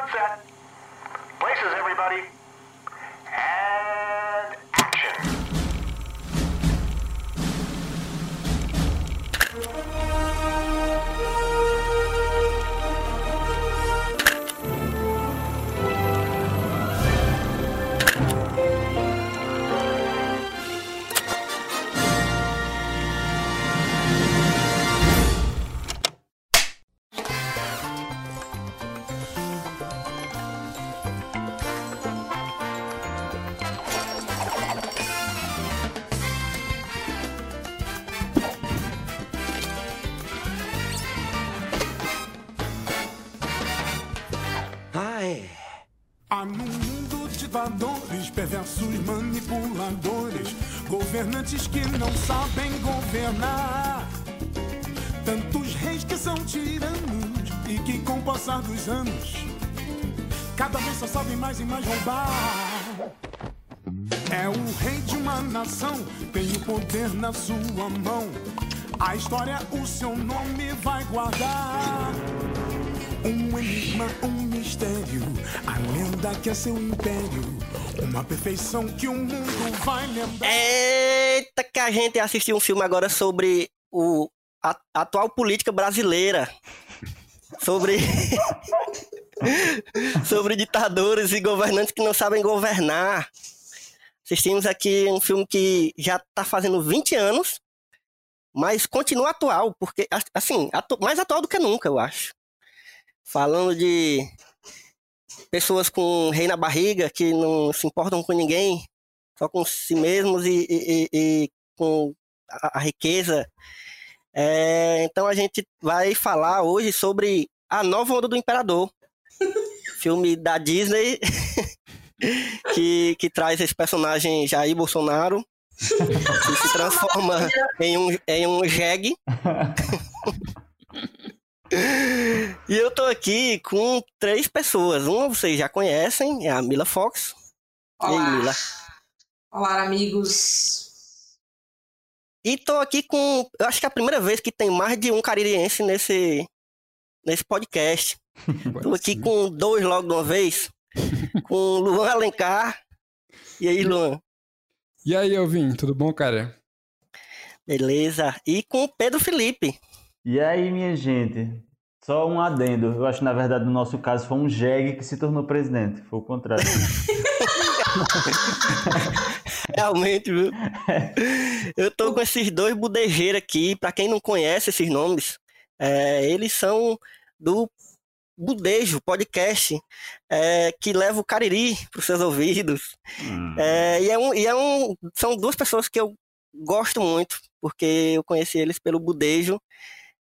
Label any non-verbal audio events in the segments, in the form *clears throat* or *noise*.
sunset. Places, everybody. Perversos manipuladores, governantes que não sabem governar. Tantos reis que são tiranos e que com o passar dos anos, cada vez só sabem mais e mais roubar. É o rei de uma nação, tem o poder na sua mão. A história, o seu nome vai guardar. Um enigma, um mistério, a lenda que é seu império, uma perfeição que o mundo vai lembrar. Eita, que a gente assistiu um filme agora sobre o, a, a atual política brasileira. Sobre. *laughs* sobre ditadores e governantes que não sabem governar. Assistimos aqui um filme que já está fazendo 20 anos, mas continua atual, porque, assim, atu mais atual do que nunca, eu acho. Falando de pessoas com rei na barriga, que não se importam com ninguém, só com si mesmos e, e, e com a, a riqueza. É, então a gente vai falar hoje sobre A Nova Onda do Imperador, *laughs* filme da Disney, *laughs* que, que traz esse personagem Jair Bolsonaro, que se transforma *laughs* em um, em um jegue. E eu tô aqui com três pessoas. Uma vocês já conhecem, é a Mila Fox. Olá. E aí, Mila? Olá, amigos. E tô aqui com. Eu acho que é a primeira vez que tem mais de um caririense nesse, nesse podcast. *laughs* tô aqui com dois logo de uma vez. *laughs* com Luan Alencar. E aí, Luan? E aí, Elvin, tudo bom, cara? Beleza. E com o Pedro Felipe. E aí, minha gente? Só um adendo. Eu acho que, na verdade, no nosso caso, foi um jegue que se tornou presidente. Foi o contrário. *laughs* Realmente, viu? Eu tô com esses dois budejeiros aqui. Pra quem não conhece esses nomes, é, eles são do Budejo Podcast, é, que leva o Cariri para os seus ouvidos. Hum. É, e é um, e é um, são duas pessoas que eu gosto muito, porque eu conheci eles pelo Budejo.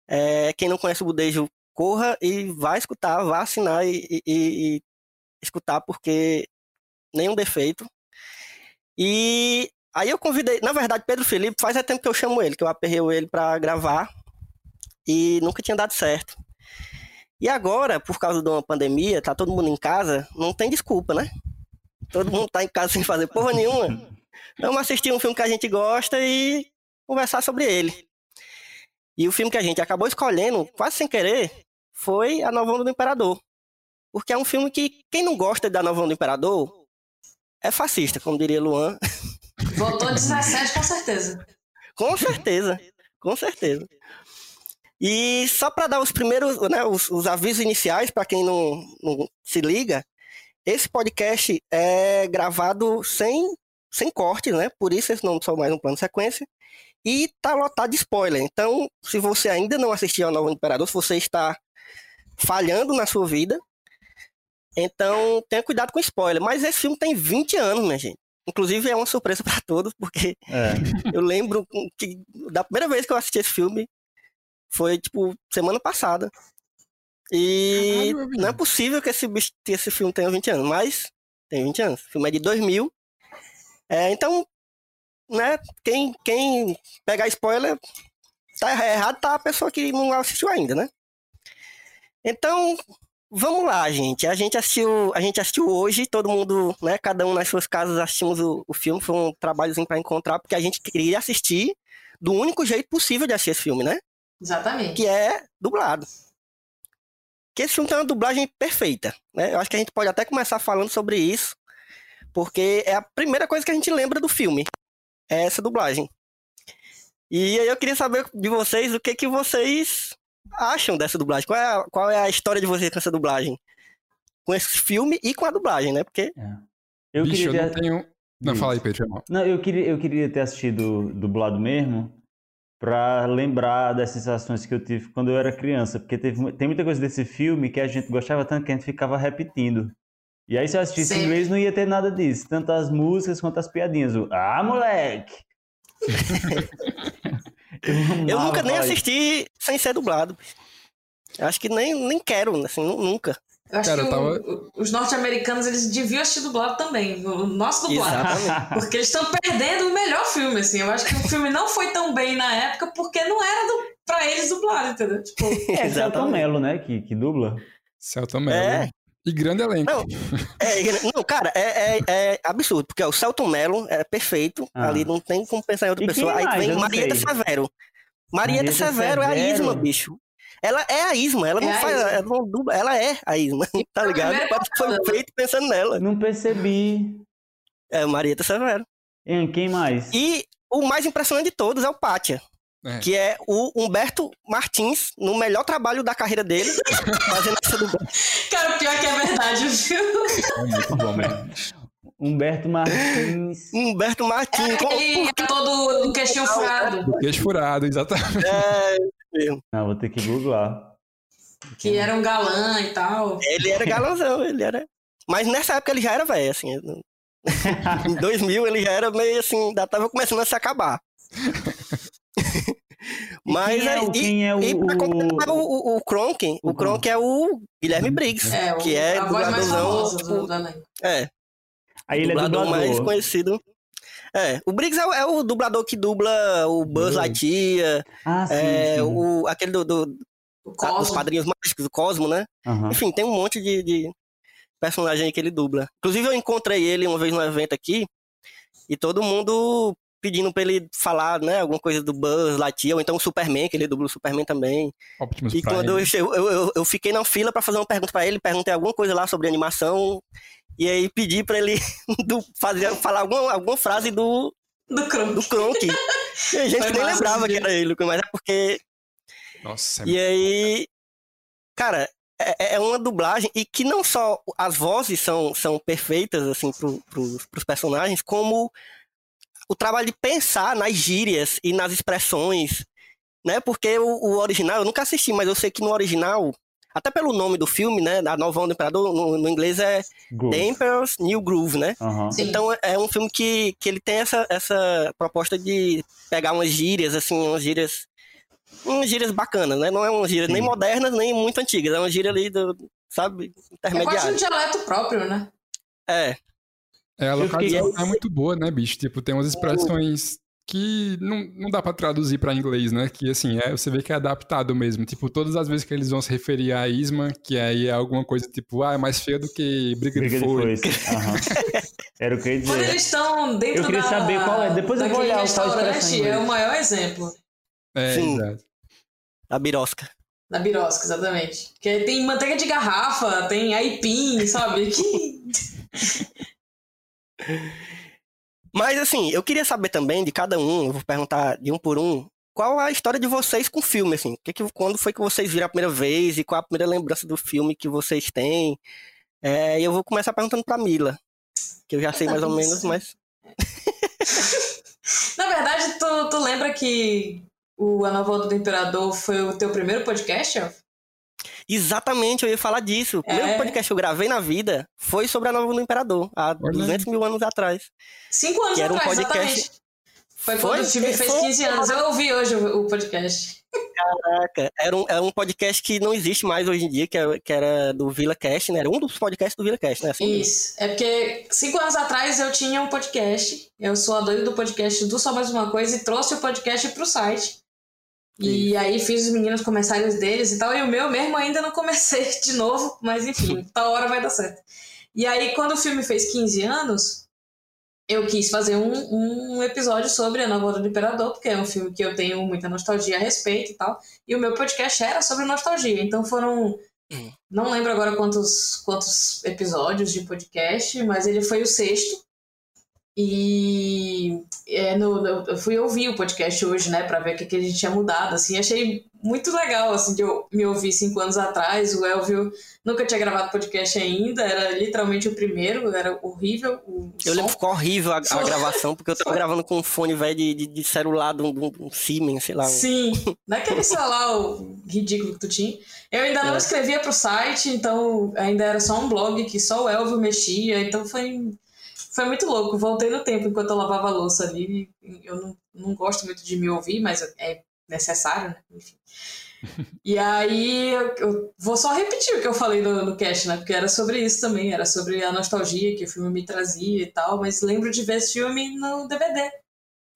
É, quem não conhece o Budejo, corra e vai escutar, vá assinar e, e, e escutar, porque nenhum defeito. E aí eu convidei, na verdade, Pedro Felipe, faz é tempo que eu chamo ele, que eu aperrei ele para gravar e nunca tinha dado certo. E agora, por causa de uma pandemia, tá todo mundo em casa, não tem desculpa, né? Todo mundo tá em casa sem fazer porra nenhuma. *laughs* Vamos assistir um filme que a gente gosta e conversar sobre ele. E o filme que a gente acabou escolhendo, quase sem querer, foi A Nova Onda do Imperador. Porque é um filme que quem não gosta da Nova Onda do Imperador é fascista, como diria Luan. Votou 17 com certeza. com certeza, com certeza. E só para dar os primeiros, né, os, os avisos iniciais para quem não, não se liga, esse podcast é gravado sem, sem corte, né? Por isso esse nome só mais um plano de sequência. E tá lotado de spoiler. Então, se você ainda não assistiu ao Novo Imperador, se você está falhando na sua vida, então tenha cuidado com spoiler. Mas esse filme tem 20 anos, minha gente. Inclusive é uma surpresa *laughs* para todos, porque É. eu lembro que da primeira vez que eu assisti esse filme foi tipo semana passada. E Caralho, não é possível que esse, que esse filme tenha 20 anos, mas tem 20 anos. O filme é de 2000. É, então, né, quem, quem pegar spoiler, tá errado, tá a pessoa que não assistiu ainda, né? Então, vamos lá, gente. A gente assistiu, a gente assistiu hoje, todo mundo, né, cada um nas suas casas assistimos o, o filme, foi um trabalhozinho para encontrar, porque a gente queria assistir do único jeito possível de assistir esse filme, né? Exatamente. Que é dublado. que esse filme tem uma dublagem perfeita, né? Eu acho que a gente pode até começar falando sobre isso, porque é a primeira coisa que a gente lembra do filme, é essa dublagem. E aí eu queria saber de vocês o que que vocês acham dessa dublagem. Qual é a, qual é a história de vocês com essa dublagem? Com esse filme e com a dublagem, né? Porque Eu Bicho, eu queria não ter... tenho. Não, Diz. fala aí, Pedro. Não, eu queria, eu queria ter assistido dublado mesmo pra lembrar das sensações que eu tive quando eu era criança, porque teve, tem muita coisa desse filme que a gente gostava tanto que a gente ficava repetindo. E aí se eu assistisse em inglês não ia ter nada disso, tanto as músicas quanto as piadinhas. O, ah, moleque! *laughs* eu eu nunca nem assisti sem ser dublado. Eu acho que nem, nem quero, assim, nu- nunca. Eu acho Cara, que tava- o- os norte-americanos eles deviam assistir dublado também. O nosso dublado. Exatamente. *laughs* Porque eles estão perdendo o melhor filme, assim. Eu acho que o filme não foi tão bem na época porque não era do, pra eles dublado, entendeu? Tipo, É, Celton Mello, né, que, que dubla. Celton Mello. É. E grande elenco. Não, É, não, cara, é, é- é absurdo, porque ó, o Celton Mello é perfeito, Ah. ali não tem como pensar em outra E pessoa. Aí mais? vem não Marieta sei. Severo. Marieta Marieta Severo é a Severo? Isma, bicho. Ela é a Isma, ela não É a faz, Isma. ela não dubla, ela é a Isma, *laughs* tá ligado? que foi passada. feito pensando nela. Não percebi. É Marieta Severo. Hein, quem mais? E o mais impressionante de todos é o Pátia, É. que é o Humberto Martins, no melhor trabalho da carreira dele, *laughs* fazendo essa dublagem. cara, o pior é que é verdade, viu? É muito bom mesmo. Humberto Martins. Humberto Martins, com- Ele é todo do queixinho furado. Do queixo furado, exatamente. é, Não, vou ter que googlar. Que era um galã e tal. Ele era galãozão, ele era. Mas nessa época ele já era velho, assim. *laughs* Em 2000 ele já era meio assim, ainda tava começando a se acabar. Mas quem é o, quem é o, E pra completar, o- o, o, o Kronk, o o Kronk é o Guilherme Briggs, É, o, que é a voz mais dubladorzão. famosa do, elenco. É, Aí ele é dublador mais conhecido. É, o Briggs é, o- é o dublador que dubla o Buzz Buzz. Lightyear, Ah, sim, é, sim. o, aquele do, do, O dos Cosmo. Padrinhos Mágicos, do Cosmo, né? Aham. Enfim, tem um monte de, de personagem que ele dubla. Inclusive, eu encontrei ele uma vez no evento aqui e todo mundo pedindo pra ele falar, né, alguma coisa do Buzz Lightyear, ou então o Superman, que ele dubla o Superman também. Optimus E Prime. quando eu, eu, eu, eu fiquei na fila pra fazer uma pergunta pra ele, perguntei alguma coisa lá sobre animação, e aí pedi pra ele *laughs* do, fazer, falar alguma, alguma frase do, Do Kronk. do Kronk. E a gente Foi nem lembrava que era ele, mas é porque Nossa, é e aí, cara, é, é uma dublagem e que não só as vozes são, são perfeitas, assim, pro, pros, pros personagens, como o trabalho de pensar nas gírias e nas expressões, né? Porque o, o original, eu nunca assisti, mas eu sei que no original, até pelo nome do filme, né? A Nova Onda do Imperador, no, no inglês é Groove. The Emperor's New Groove, né? Sim. Então é- um filme que, que ele tem essa, essa proposta de pegar umas gírias, assim, umas gírias. Umas gírias bacanas, né? Não é umas gírias nem Sim. modernas, nem muito antigas. É uma gíria ali do, sabe, É quase um intermediária. dialeto próprio, né? É, É, a Eu fiquei- localização é muito boa, né, bicho? Tipo, tem umas expressões que não, não dá pra traduzir pra inglês, né? Que, assim, é, você vê que é adaptado mesmo. Tipo, todas as vezes que eles vão se referir a Isma, que aí é alguma coisa tipo, ah, é mais feio do que briga, Briga de foice. Aham. *laughs* Era o que eu ia Quando dizer. eles estão dentro Eu queria da, saber qual é. Depois eu vou daquele olhar expressão em restaurante, é o maior exemplo. É, Sim. exato. a birosca. Da birosca, exatamente. Que tem manteiga de garrafa, tem aipim, sabe? *laughs* Que... Mas assim, eu queria saber também de cada um, eu vou perguntar de um por um, qual a história de vocês com o filme, assim? Que que, quando foi que vocês viram a primeira vez e qual a primeira lembrança do filme que vocês têm? É, e eu vou começar perguntando pra Mila, que eu já sei mais ou menos, mas *laughs* Na verdade, tu, tu lembra que o A Nova Onda do Imperador foi o teu primeiro podcast, Elf? Exatamente, eu ia falar disso. O primeiro É. podcast que eu gravei na vida foi sobre a Nova do Imperador, há Olha. 200 mil anos atrás. Cinco anos Que era um atrás, podcast- exatamente. Foi Foi? quando o filme fez Foi? 15 anos. Eu ouvi hoje o, o podcast. Caraca, era um, era um podcast que não existe mais hoje em dia, que era, que era do VilaCast, né? Era um dos podcasts do VilaCast, né? Assim, Isso. É porque cinco anos atrás eu tinha um podcast. Eu sou a doida do podcast do Só Mais Uma Coisa e trouxe o podcast pro site. E aí fiz os meninos começarem os deles e tal. E o meu mesmo ainda não comecei *laughs* de novo, mas enfim, tal hora vai dar certo. E aí, quando o filme fez 15 anos, eu quis fazer um, um episódio sobre a Nova do Imperador, porque é um filme que eu tenho muita nostalgia a respeito e tal. E o meu podcast era sobre nostalgia. Então foram Não lembro agora quantos, quantos episódios de podcast, mas ele foi o sexto. E é, no, eu fui ouvir o podcast hoje, né, para ver o que, que a gente tinha mudado. Assim, achei muito legal, assim, de eu me ouvir cinco anos atrás. O Elvio nunca tinha gravado podcast ainda, era literalmente o primeiro, era horrível. O Eu lembro que som. ficou horrível a, a Som. gravação, porque eu tava *laughs* gravando com um fone velho de, de, de celular, de um, de um- Siemens, sei lá. um- Sim, naquele *laughs* celular o ridículo que tu tinha. Eu ainda não É. escrevia pro site, então ainda era só um blog que só o Elvio mexia, então foi, foi muito louco. Voltei no tempo enquanto eu lavava a louça ali. Eu não, não gosto muito de me ouvir, mas é necessário, né? Enfim. *laughs* E aí eu, eu vou só repetir o que eu falei no, no cast, né? Porque era sobre isso também, era sobre a nostalgia que o filme me trazia e tal, mas lembro de ver esse filme no DVD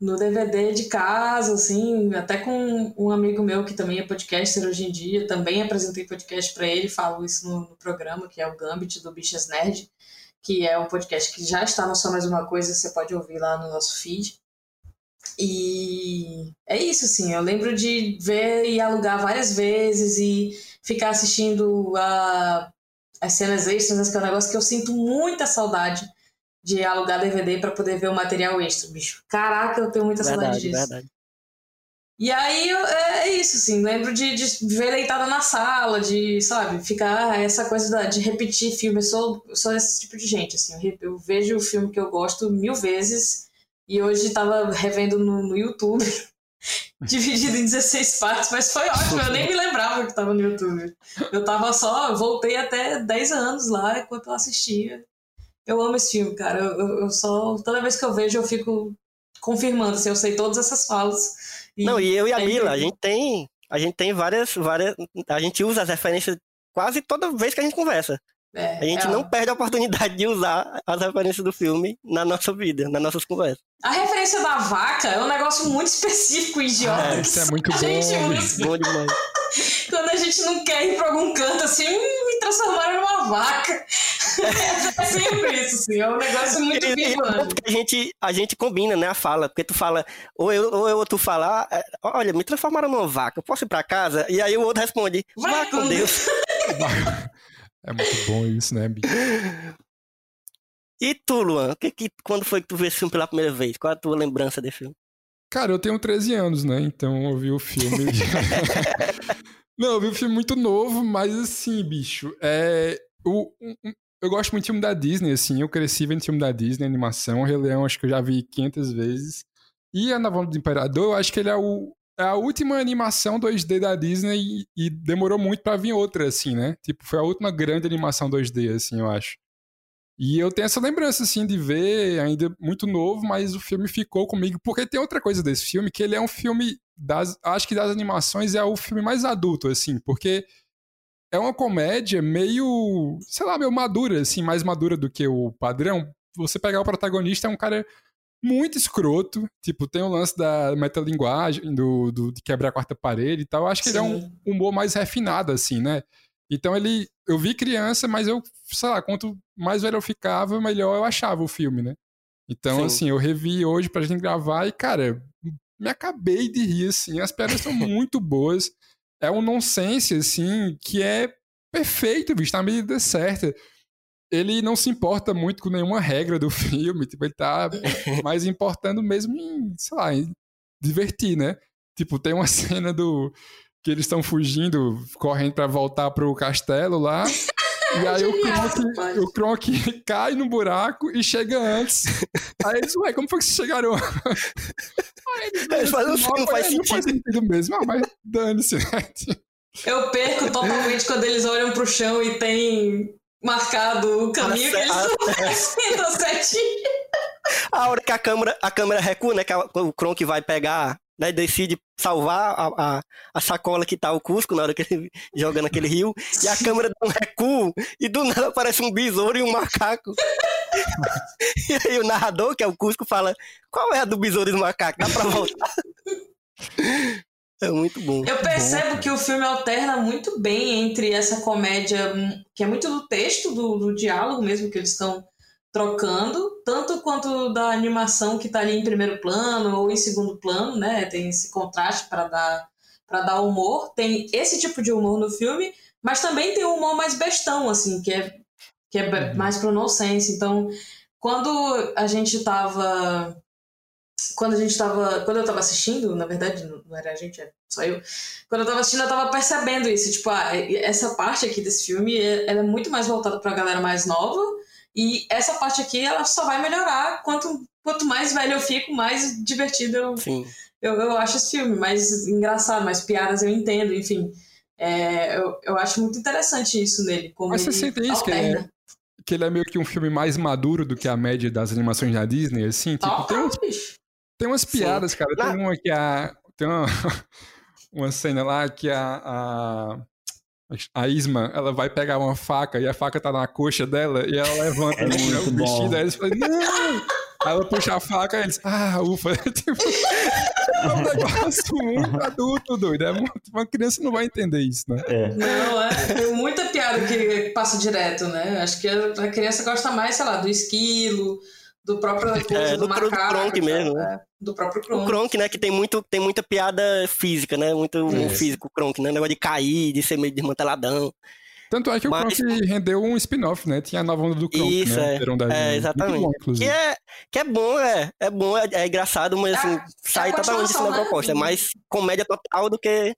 no DVD de casa, assim, até com um amigo meu que também é podcaster hoje em dia, também apresentei podcast para ele, falo isso no, no programa, que é o Gambit do Bichas Nerd, que é um podcast que já está no Só Mais Uma Coisa, você pode ouvir lá no nosso feed. E é isso, assim, eu lembro de ver e alugar várias vezes e ficar assistindo a, as cenas extras, que é um negócio que eu sinto muita saudade de alugar DVD para poder ver o material extra, bicho. Caraca, eu tenho muita saudade Verdade, disso. verdade. E aí é, é isso, assim, lembro de, de ver deitada na sala, de, sabe, ficar essa coisa da- de repetir filme. Eu sou, sou esse tipo de gente, assim, eu, vejo o filme que eu gosto mil vezes e hoje tava revendo no, no YouTube, *laughs* dividido em 16 partes, mas foi ótimo, eu nem me lembrava que tava no YouTube. Eu tava só, voltei até 10 anos lá enquanto eu assistia. Eu amo esse filme, cara. Eu, eu- eu só, toda vez que eu vejo, eu fico confirmando, assim, eu sei todas essas falas. Não, e eu e a é Mila, a gente tem. A gente tem várias, várias. A gente usa as referências quase toda vez que a gente conversa. É, A gente é, não perde a oportunidade de usar as referências do filme na nossa vida, nas nossas conversas. A referência da vaca é um negócio muito *laughs* específico e idiota. Ah, isso é muito a gente bom, usa Bom demais. *laughs* quando a gente não quer ir pra algum canto assim, "Hum, me transformaram numa vaca. É sempre isso, assim. É um negócio muito E- a gente, a gente combina, né, a fala, porque tu fala, ou eu ou, eu, ou tu fala, ah, é, olha, me transformaram numa vaca, eu posso ir pra casa? E aí o outro responde, Vai vá com Deus. *laughs* É muito bom isso, né, bicho? E tu, Luan, o que que, quando foi que tu viu esse filme pela primeira vez? Qual a tua lembrança desse filme? Cara, eu tenho 13 anos, né? Então eu vi o filme. *laughs* Não, eu vi o filme muito novo, mas assim, bicho, é. O, um- um- eu gosto muito de filme da Disney, assim. Eu cresci vendo filme da Disney, animação. O Rei Leão, acho que eu já vi 500 vezes. E a Nova Onda do Imperador, eu acho que ele é, o, é a última animação 2D da Disney e, e demorou muito pra vir outra, assim, né? Tipo, foi a última grande animação 2D, assim, eu acho. E eu tenho essa lembrança, assim, de ver, ainda muito novo, mas o filme ficou comigo. Porque tem outra coisa desse filme, que ele é um filme das. Acho que das animações é o filme mais adulto, assim, porque é uma comédia meio, sei lá, meio madura, assim, mais madura do que o padrão. Você pegar o protagonista, é um cara muito escroto. Tipo, tem o lance da metalinguagem, do, do, de quebrar a quarta parede e tal. Eu acho que ele é um Sim. humor mais refinado, assim, né? Então ele. Eu vi criança, mas eu, sei lá, quanto mais velho eu ficava, melhor eu achava o filme, né? Então, Sim. assim, eu revi hoje pra gente gravar e, cara, me acabei de rir, assim. As piadas são *laughs* muito boas. É um nonsense, assim, que é perfeito, bicho, na medida certa. Ele não se importa muito com nenhuma regra do *laughs* filme, tipo, ele tá *laughs* mais importando mesmo em, sei lá, em divertir, né? Tipo, tem uma *laughs* cena do que eles estão fugindo, correndo pra voltar pro castelo lá. E aí o Genial, Kronk, o Kronk cai no buraco e chega antes. Aí eles, ué, como foi que vocês chegaram eles, fazem um "Não, filme, não faz sentido mesmo. Ah, mas dane-se, né? Eu perco totalmente quando eles olham pro chão e tem marcado o caminho que eles A- estão fazendo *laughs* certinho. A hora que a câmera, a câmera recua, né? Que a- o Kronk vai pegar, né? Decide salvar a, a, a sacola que tá o Cusco na hora que ele *laughs* joga naquele rio. E a câmera dá um recuo e do nada aparece um besouro e um macaco. *laughs* e aí o narrador, que é o Cusco, fala: Qual é a do besouro e do macaco? Dá pra voltar? *laughs* é muito bom. Eu percebo que o filme alterna muito bem entre essa comédia, hum, que é muito do texto, do, do diálogo mesmo que eles estão trocando, tanto quanto da animação que tá ali em primeiro plano ou em segundo plano, né? Tem esse contraste para dar para dar humor. Tem esse tipo de humor no filme, Mas também tem um humor mais bestão, assim, que é, que é be- mais pro nonsense. Então, quando a gente tava. Quando a gente tava. Quando eu tava assistindo, na verdade, não era a gente, era só eu. Quando eu tava assistindo, eu tava percebendo isso. Tipo, ah, essa parte aqui desse filme, é- ela é muito mais voltada pra galera mais nova. E essa parte aqui, ela só vai melhorar. Quanto, quanto mais velho eu fico, mais divertido eu, Sim. eu, eu acho esse filme mais engraçado, mais piadas eu entendo, enfim. É, eu, eu acho muito interessante isso nele. Como Mas você sente isso, que é, que ele é meio que um filme mais maduro do que a média das animações da Disney, assim? Tipo, tem, Total, bicho. tem umas Sim. piadas, cara. Tem uma que a. Tem uma, *laughs* uma cena lá que a. a a Isma, ela vai pegar uma faca e a faca tá na coxa dela e ela levanta É né, o bom. vestido, aí eles falam, não! Aí ela puxa a faca e eles, ah, ufa. *laughs* tipo, é um negócio muito adulto, doido. É muito- uma criança não vai entender isso, né? É. Não, é. Tem muita piada que passa direto, né? Acho que a a criança gosta mais, sei lá, do esquilo, do próprio É, do, do macaco. Kronk sabe? mesmo, né? É, do próprio O Kronk. Kronk, né, que tem muito, tem muita piada física, né? Muito É. físico, o Kronk, né? Negócio de cair, de ser meio desmanteladão. Tanto é que o Mas- Kronk rendeu um spin-off, né? Tinha a nova onda do Kronk, Isso, né? é. Verão da É, exatamente. Bom, Que é, que é bom, é. É bom, é, é engraçado, mas assim, sai a totalmente continuação, assim da né? proposta. É mais comédia total do que. É.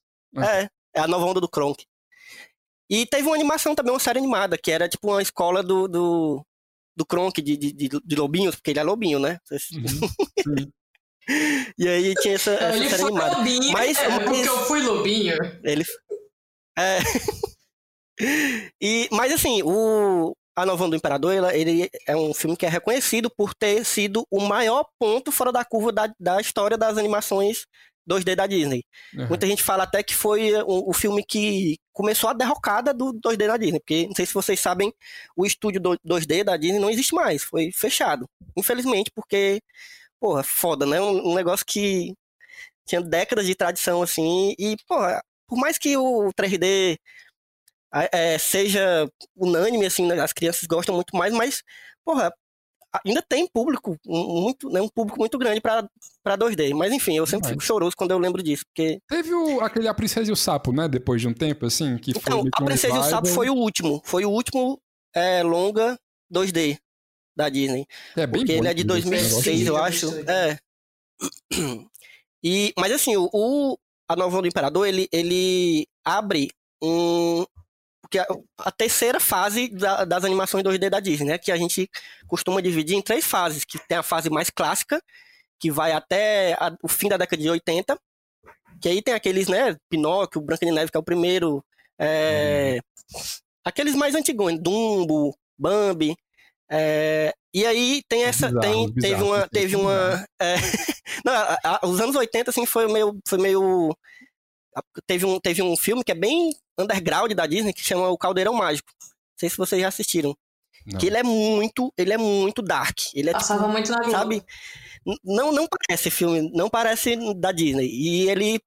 É, é a nova onda do Kronk. E teve uma animação também, uma série animada, que era tipo uma escola do. do do Kronk, de, de, de, de lobinhos, porque ele é lobinho, né? Uhum. Sim. *laughs* E aí tinha essa, essa Ele série animada. lobinho, Mas- é, mas- porque eu fui lobinho. Ele. É. *laughs* e, mas assim, o A Nova do Imperador, ela- ele é um filme que é reconhecido por ter sido o maior ponto fora da curva da, da história das animações 2D da Disney. Uhum. Muita gente fala até que foi o, o filme que começou a derrocada do 2D da Disney, porque não sei se vocês sabem, o estúdio do 2D da Disney não existe mais, foi fechado. Infelizmente, porque, porra, foda, né? Um, um negócio que tinha décadas de tradição, assim, e, porra, por mais que o 3D a- é, seja unânime, assim, né, as crianças gostam muito mais, mas, porra, ainda tem público, um- muito, né, um público muito grande pra pra 2D. Mas, enfim, eu sempre Demais. fico choroso quando eu lembro disso, porque Teve o, aquele A Princesa e o Sapo, né? Depois de um tempo, assim, que foi Então, que A Princesa e o. Sapo foi o último. Foi o último é, longa 2D da Disney. É bem Porque bom, ele é de inclusive, esse 2006, eu acho. É. E, mas assim, o, o- a Nova do Imperador, ele, ele abre um... Porque a, a terceira fase da- das animações 2D da Disney, né? Que a gente costuma dividir em três fases. Que tem a fase mais clássica, que vai até a- o fim da década de 80. Que aí tem aqueles, né? Pinóquio, Branca de Neve, que é o primeiro. é, Aqueles mais antigos, Dumbo, Bambi. é, E aí tem essa. Bizarros, tem, teve bizarros, uma. esses Teve uma é, *laughs* não, a- a- os anos 80, assim, foi meio. Foi meio teve, um, teve um filme que é bem underground da Disney que chama O Caldeirão Mágico. Não sei se vocês já assistiram. Não. Que ele é muito. Ele é muito dark. Ele é Passava muito na sabe? Não, não parece filme, não parece da Disney. E ele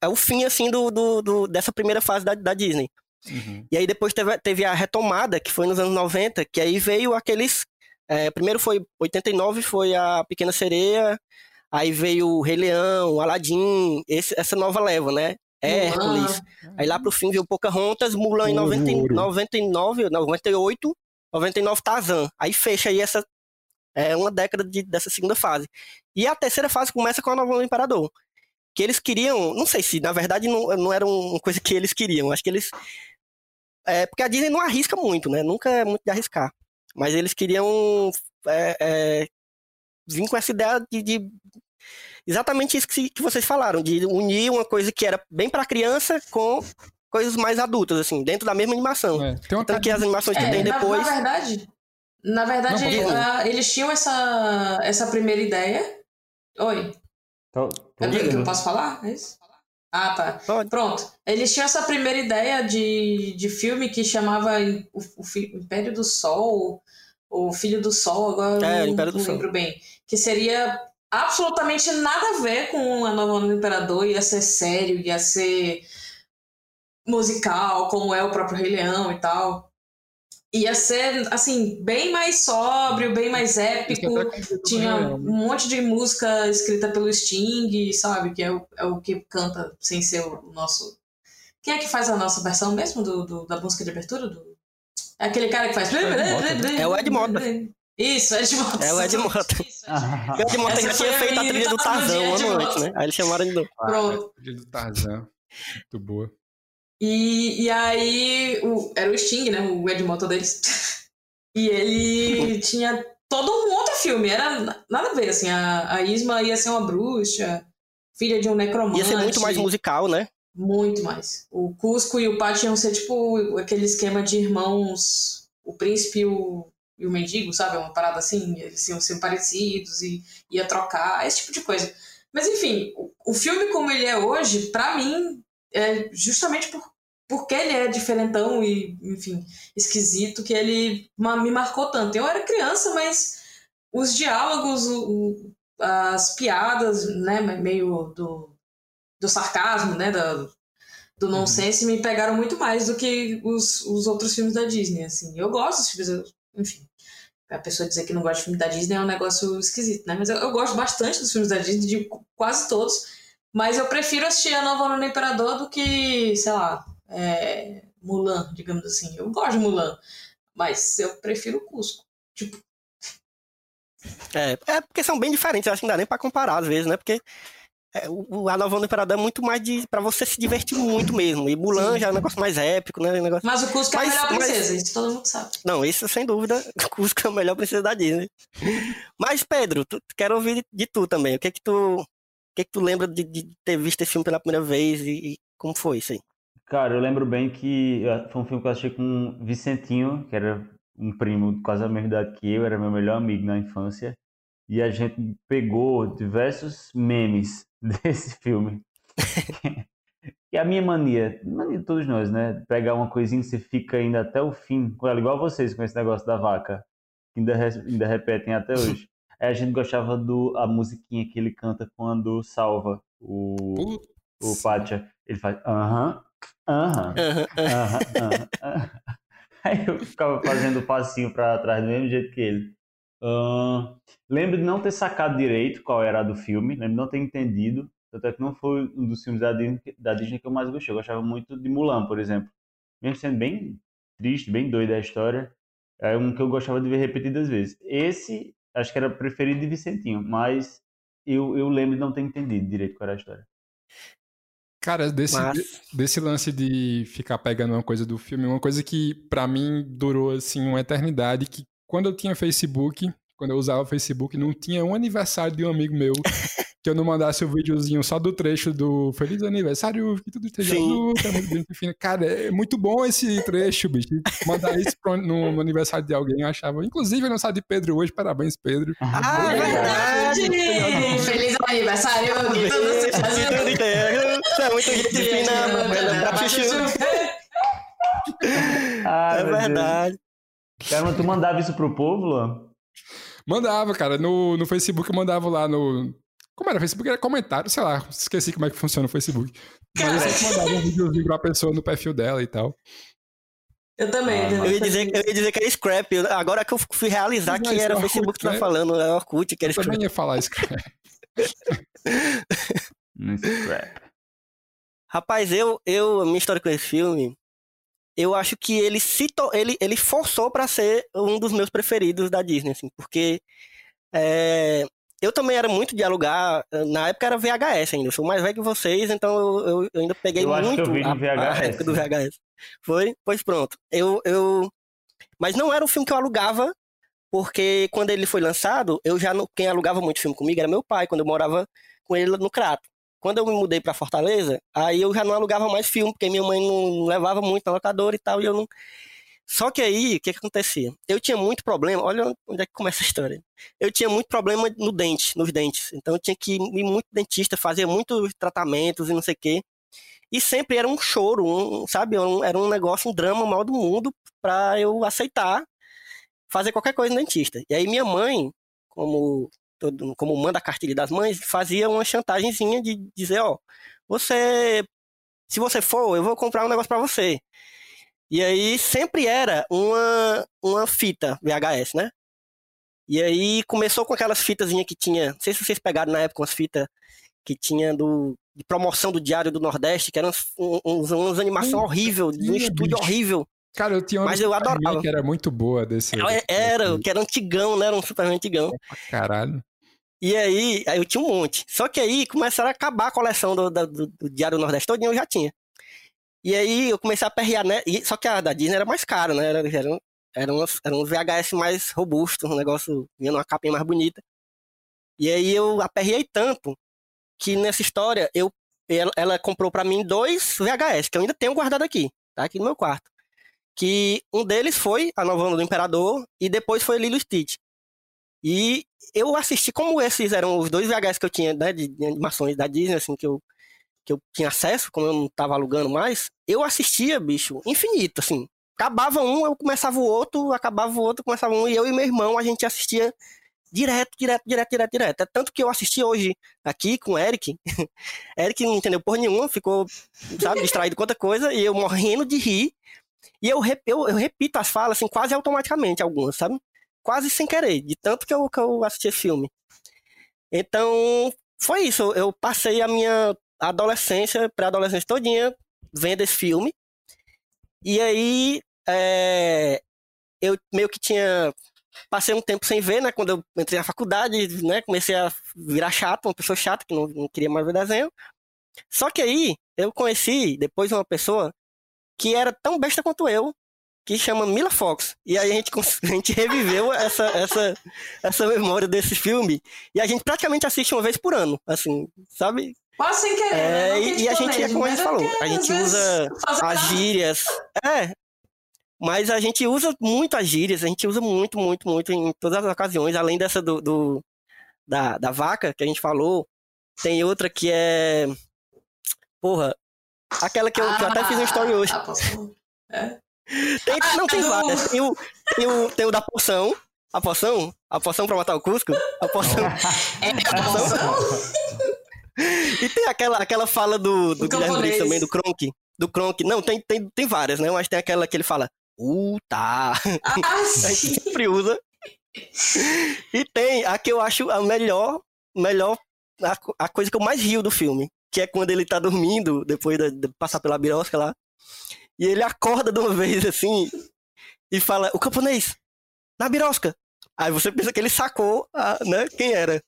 é o fim, assim, do, do, do- dessa primeira fase da, da Disney. Uhum. E aí depois teve, teve a retomada, que foi nos anos 90, que aí veio aqueles. é, primeiro foi 89, foi a Pequena Sereia, aí veio o Rei Leão, Aladdin, esse- essa nova leva, né? Hércules. Aí lá pro fim veio Pocahontas, Mulan em Ouro, 90, ouro. 99, 98, 99 Tarzan. Aí fecha aí essa é uma década de- dessa segunda fase. E a terceira fase começa com a Nova do Imperador. Que eles queriam, não sei se na verdade não, não era uma coisa que eles queriam, acho que eles é, porque a Disney não arrisca muito, né? Nunca é muito de arriscar. Mas eles queriam é, é, vir com essa ideia de, de- exatamente isso que, que vocês falaram, de unir uma coisa que era bem para criança com coisas mais adultas, assim, dentro da mesma animação. É, tem uma Tanto que as animações que É, tem na, depois. na verdade, na verdade Não, falar. ah, eles tinham essa, essa primeira ideia. Oi, Tô, tô é que eu ouvindo. posso falar? É isso? Ah, tá. Pode. Pronto. Eles tinham essa primeira ideia de, de filme que chamava o, o Império do Sol, o Filho do Sol, agora É, eu não, não lembro bem. Que seria absolutamente nada a ver com a Nova Onda do Imperador, ia ser sério, ia ser musical, como é o próprio Rei Leão e tal. Ia ser, assim, bem mais sóbrio, bem mais épico. Isso até complica o Tinha né? um monte de música escrita pelo Sting, sabe? Que é o, é o que canta sem ser o nosso Quem é que faz a nossa versão mesmo do, do- da música de abertura? Do... É aquele cara que faz. Ed Mota. É o Ed Mota. Isso, Ed Mota. É o Ed Mota. Isso, Ed Mota. O Ed Mota já tinha a feito a trilha do Tarzan um ano Mota. antes, né? Aí eles chamaram de novo. Pronto. Trilha do Tarzan. Muito boa. E, e aí, o- era o Sting, né? O Ed Mota deles. *laughs* E ele tinha todo um outro filme. Era na- nada a ver, assim. A, a Isma ia ser uma bruxa, filha de um necromante. Ia ser muito mais musical, né? Muito mais. O Cusco e o Paty iam ser tipo aquele esquema de irmãos, o príncipe e o, e o mendigo, sabe? Uma parada assim, eles iam ser parecidos e ia trocar, esse tipo de coisa. Mas enfim, o, o filme como ele é hoje, pra mim, é justamente por, porque ele é diferentão e, enfim, esquisito, que ele me marcou tanto. Eu era criança, mas os diálogos, o- as piadas, né, meio do, do sarcasmo, né, da, do nonsense, me pegaram muito mais do que os, os outros filmes da Disney, assim. Eu gosto dos filmes, enfim. A pessoa dizer que não gosta de filme da Disney é um negócio esquisito, né? Mas eu, eu gosto bastante dos filmes da Disney, de quase todos. Mas eu prefiro assistir a Nova do Imperador do que, sei lá, é, Mulan, digamos assim. Eu gosto de Mulan, mas eu prefiro o Cusco. Tipo, É, é porque são bem diferentes, acho que não dá nem pra comparar às vezes, né? Porque é, o, o- a Nova Imperador é muito mais de, pra você se divertir muito mesmo. E Mulan Sim. já é um negócio mais épico, né? Um negócio... mas o Cusco é a Mas- melhor mas- princesa, isso todo mundo sabe. Não, isso sem dúvida, *laughs* Cusco é a melhor princesa da Disney. Mas, Pedro, tu, quero ouvir de, de tu também. O que é que tu, o que é que tu lembra de, de ter visto esse filme pela primeira vez e, e como foi isso aí? Cara, eu lembro bem que foi um filme que eu assisti com o Vicentinho, que era um primo quase da mesma idade que eu, era meu melhor amigo na infância. E a gente pegou diversos memes desse filme. E a minha mania, mania de todos nós, né? Pegar uma coisinha que você fica ainda até o fim, igual vocês com esse negócio da vaca, que ainda, ainda repetem até *laughs* hoje. Aí a gente gostava do a musiquinha que ele canta quando salva o, Putz. o Pátia. Ele faz. Aham, Aham, aham, aham. *laughs* Aí eu ficava fazendo o passinho pra trás do mesmo jeito que ele. Ahn, lembro de não ter sacado direito qual era a do filme, lembro de não ter entendido. Tanto é que não foi um dos filmes da Disney, da Disney que eu mais gostei. Eu gostava muito de Mulan, por exemplo. Mesmo sendo bem triste, bem doida a história, é um que eu gostava de ver repetidas vezes. Esse, acho que era o preferido de Vicentinho, mas eu, eu lembro de não ter entendido direito qual era a história. Cara, desse, Mas- desse lance de ficar pegando uma coisa do filme, uma coisa que pra mim durou assim uma eternidade, que quando eu tinha Facebook, quando eu usava o Facebook, não tinha um aniversário de um amigo meu *laughs* que eu não mandasse o videozinho só do trecho do Feliz Aniversário, que tudo esteja azul, é muito bem. Cara, é muito bom esse trecho, bicho. Mandar isso pro- no, no aniversário de alguém, eu achava. Inclusive, aniversário de Pedro hoje, parabéns, Pedro. Ah, é Verdade. verdade! Feliz aniversário! que tudo seja azul. Você é muito gente fina, lembrar chuchu. Ah, É meu Caramba, tu mandava isso pro povo, Luan? Mandava, cara. No, no Facebook eu mandava lá no. Como era? Facebook era comentário, sei lá. Esqueci como é que funciona o Facebook. Mas eu sempre mandava um videozinho pra pessoa no perfil dela e tal. Eu também. Ah, Eu ia, dizer, eu ia dizer que era Scrap. Agora que eu fui realizar Mas que é era o Facebook que tu tá falando, é Orkut, que era Eu Scrap. também ia falar isso, cara. *laughs* No scrap. Rapaz, eu, eu, a minha história com esse filme, eu acho que ele se ele, ele forçou pra ser um dos meus preferidos da Disney, assim, porque é, eu também era muito de alugar, na época era VHS ainda, eu sou mais velho que vocês, então eu, eu- ainda peguei Eu acho que muito eu vi a- a, VHS. época do VHS. Foi? Pois pronto. Eu, eu... Mas não era um filme que eu alugava, porque quando ele foi lançado, eu já não... quem alugava muito filme comigo era meu pai, quando eu morava com ele no Crato. Quando eu me mudei pra Fortaleza, aí eu já não alugava mais filme, porque minha mãe não levava muito na locadora e tal, e eu não. Só que aí, o que, que acontecia? Eu tinha muito problema, olha onde é que começa a história. Eu tinha muito problema no dente, nos dentes. Então eu tinha que ir muito dentista, fazer muitos tratamentos e não sei o quê. E sempre era um choro, um, sabe? Um, era um negócio, um drama mal do mundo pra eu aceitar fazer qualquer coisa no dentista. E aí minha mãe, como todo, como manda a cartilha das mães, fazia uma chantagemzinha de dizer, ó, você, se você for, eu vou comprar um negócio pra você. E aí sempre era uma, uma fita VHS, né? E aí começou com aquelas fitazinhas que tinha, não sei se vocês pegaram na época umas fitas que tinha do de promoção do Diário do Nordeste, que eram uns, uns, umas animações horríveis, de um estúdio horrível. Cara, eu tinha uma Mas eu adorava. que era muito boa desse. Era, era, que era antigão, né? Era um Superman antigão. pra Caralho. E aí, aí eu tinha um monte. Só que aí começaram a acabar a coleção do, do, do Diário Nordeste todinho, eu já tinha. E aí eu comecei a perrear, né? E, só que a da Disney era mais cara, né? Era, era, um- era, umas, era um VHS mais robusto, um negócio vinha numa capinha mais bonita. E aí eu aperreei tanto que nessa história eu, ela, ela comprou pra mim dois VHS, que eu ainda tenho guardado aqui, tá aqui no meu quarto. Que um deles foi A Nova Onda do Imperador e depois foi Lilo Stitch. E eu assisti, como esses eram os dois VHS que eu tinha, né, de animações da Disney, assim, que eu, que eu tinha acesso, como eu não tava alugando mais, eu assistia, bicho, infinito, assim. Acabava um, eu começava o outro, acabava o outro, começava um, e eu e meu irmão, a gente assistia direto, direto, direto, direto, direto. É tanto que eu assisti hoje aqui com o Eric. *laughs* Eric não entendeu porra nenhuma, ficou, sabe, distraído com outra coisa, e eu morrendo de rir. E eu, eu, eu repito as falas, assim, quase automaticamente, algumas, sabe? Quase sem querer, de tanto que eu, que eu assisti esse filme. Então, foi isso. Eu passei a minha adolescência, pré-adolescência todinha, vendo esse filme. E aí, é, eu meio que tinha. Passei um tempo sem ver, né? Quando eu entrei na faculdade, né? Comecei a virar chato, uma pessoa chata, que não, não queria mais ver desenho. Só que aí, eu conheci depois uma pessoa que era tão besta quanto eu, que chama Mila Fox. E aí a gente, *laughs* a gente reviveu essa, essa, essa memória desse filme. E a gente praticamente assiste uma vez por ano, assim, sabe? Quase sem querer, É, né? Não e, e a gente, é planeje, como a gente é falou, a gente usa as gírias. É. Mas a gente usa muito as gírias, a gente usa muito, muito, muito em todas as ocasiões, além dessa do, do- da, da vaca que a gente falou. Tem outra que é. Porra. Aquela que eu, que eu até fiz um story hoje. Ah, posso- Tem, não, tem várias. Tem o, tem, o, tem o da poção. A poção? A poção pra matar o Cusco? A poção. É, poção? E tem aquela, aquela fala do, do Guilherme Briggs também, do Kronk. Do Kronk. Não, tem, tem, tem várias, né? Mas tem aquela que ele fala. Uh, tá. Ah, *laughs* A gente sempre usa. E tem a que eu acho a melhor, melhor a, a coisa que eu mais rio do filme, que é quando ele tá dormindo, depois de, de passar pela birosca lá, e ele acorda de uma *laughs* vez assim e fala, o camponês, na birosca. Aí você pensa que ele sacou, a, né, quem era.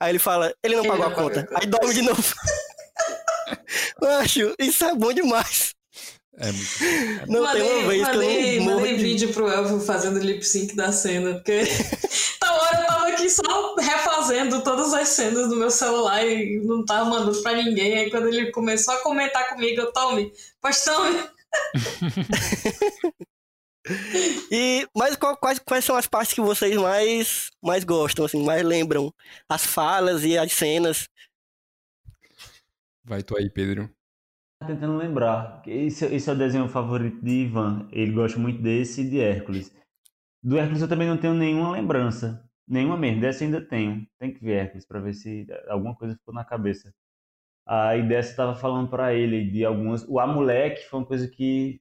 Aí ele fala, ele não pagou a conta. Aí dorme de novo. *laughs* Eu acho, isso é bom demais. É muito. *laughs* Não mandei, tem uma vez que mandei, eu não mandei de... vídeo pro Elvio fazendo lip sync da cena, porque *laughs* tal hora eu tava aqui só refazendo todas as cenas do meu celular e não tava mandando pra ninguém. Aí quando ele começou a comentar comigo, eu tome, pois tome. *laughs* E, mas qual- quais, quais são as partes que vocês mais, mais gostam, assim, mais lembram? As falas e as cenas. Vai tu aí, Pedro. Tentando lembrar. Esse, esse é o desenho favorito de Ivan. Ele gosta muito desse e de Hércules. Do Hércules eu também não tenho nenhuma lembrança. Nenhuma mesmo. Dessa ainda tenho. Tem que ver Hércules pra ver se alguma coisa ficou na cabeça. Aí dessa eu tava falando pra ele de algumas. O A Moleque foi uma coisa que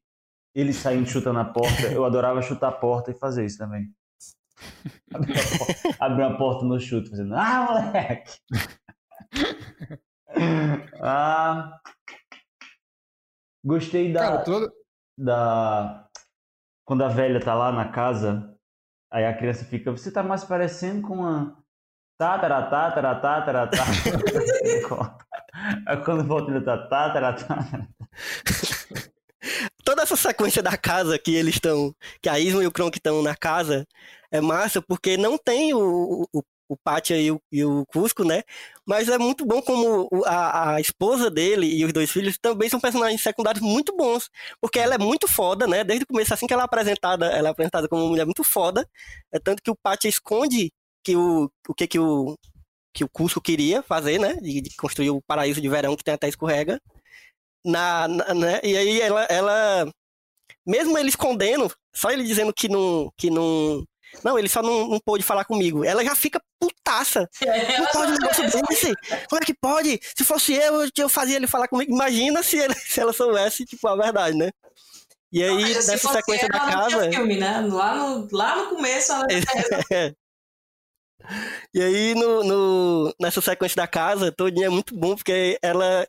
ele saindo chutando a porta. Eu adorava chutar a porta e fazer isso também. *laughs* Abrir a porta, abrir a porta no chute, fazendo Ah, moleque! *laughs* ah, gostei da, Cara, toda. da. Quando a velha tá lá na casa, aí a criança fica. Você tá mais parecendo com uma. Tatara, tatara, tatara, tatara. *laughs* Aí quando volta ainda tá tatara, tatara. *laughs* Toda essa sequência da casa que eles estão, que a Isma e o Kronk estão na casa, é massa porque não tem o, o, o Pátia e o, e o Cusco, né? Mas é muito bom como a, a esposa dele e os dois filhos também são personagens secundários muito bons. Porque ela é muito foda, né? Desde o começo, assim que ela é apresentada, ela é apresentada como uma mulher muito foda. É tanto que o Pátia esconde que o, o que que o, que o Cusco queria fazer, né? De, de construir o paraíso de verão que tem até escorrega. Na, na- né? E aí ela, ela, mesmo ele escondendo, só ele dizendo que não, que não, não, ele só não, não pôde falar comigo. Ela já fica putaça. Não pode um negócio desse. Como é que pode? Se fosse eu, eu- fazia ele falar comigo. Imagina se, ele- *laughs* se ela soubesse, tipo, a verdade, né? E aí, Mas, fosse sequência da casa. filme, né? Lá no, lá no começo ela É, *laughs* E aí, no, no- nessa sequência da casa, todinha é muito bom, porque ela,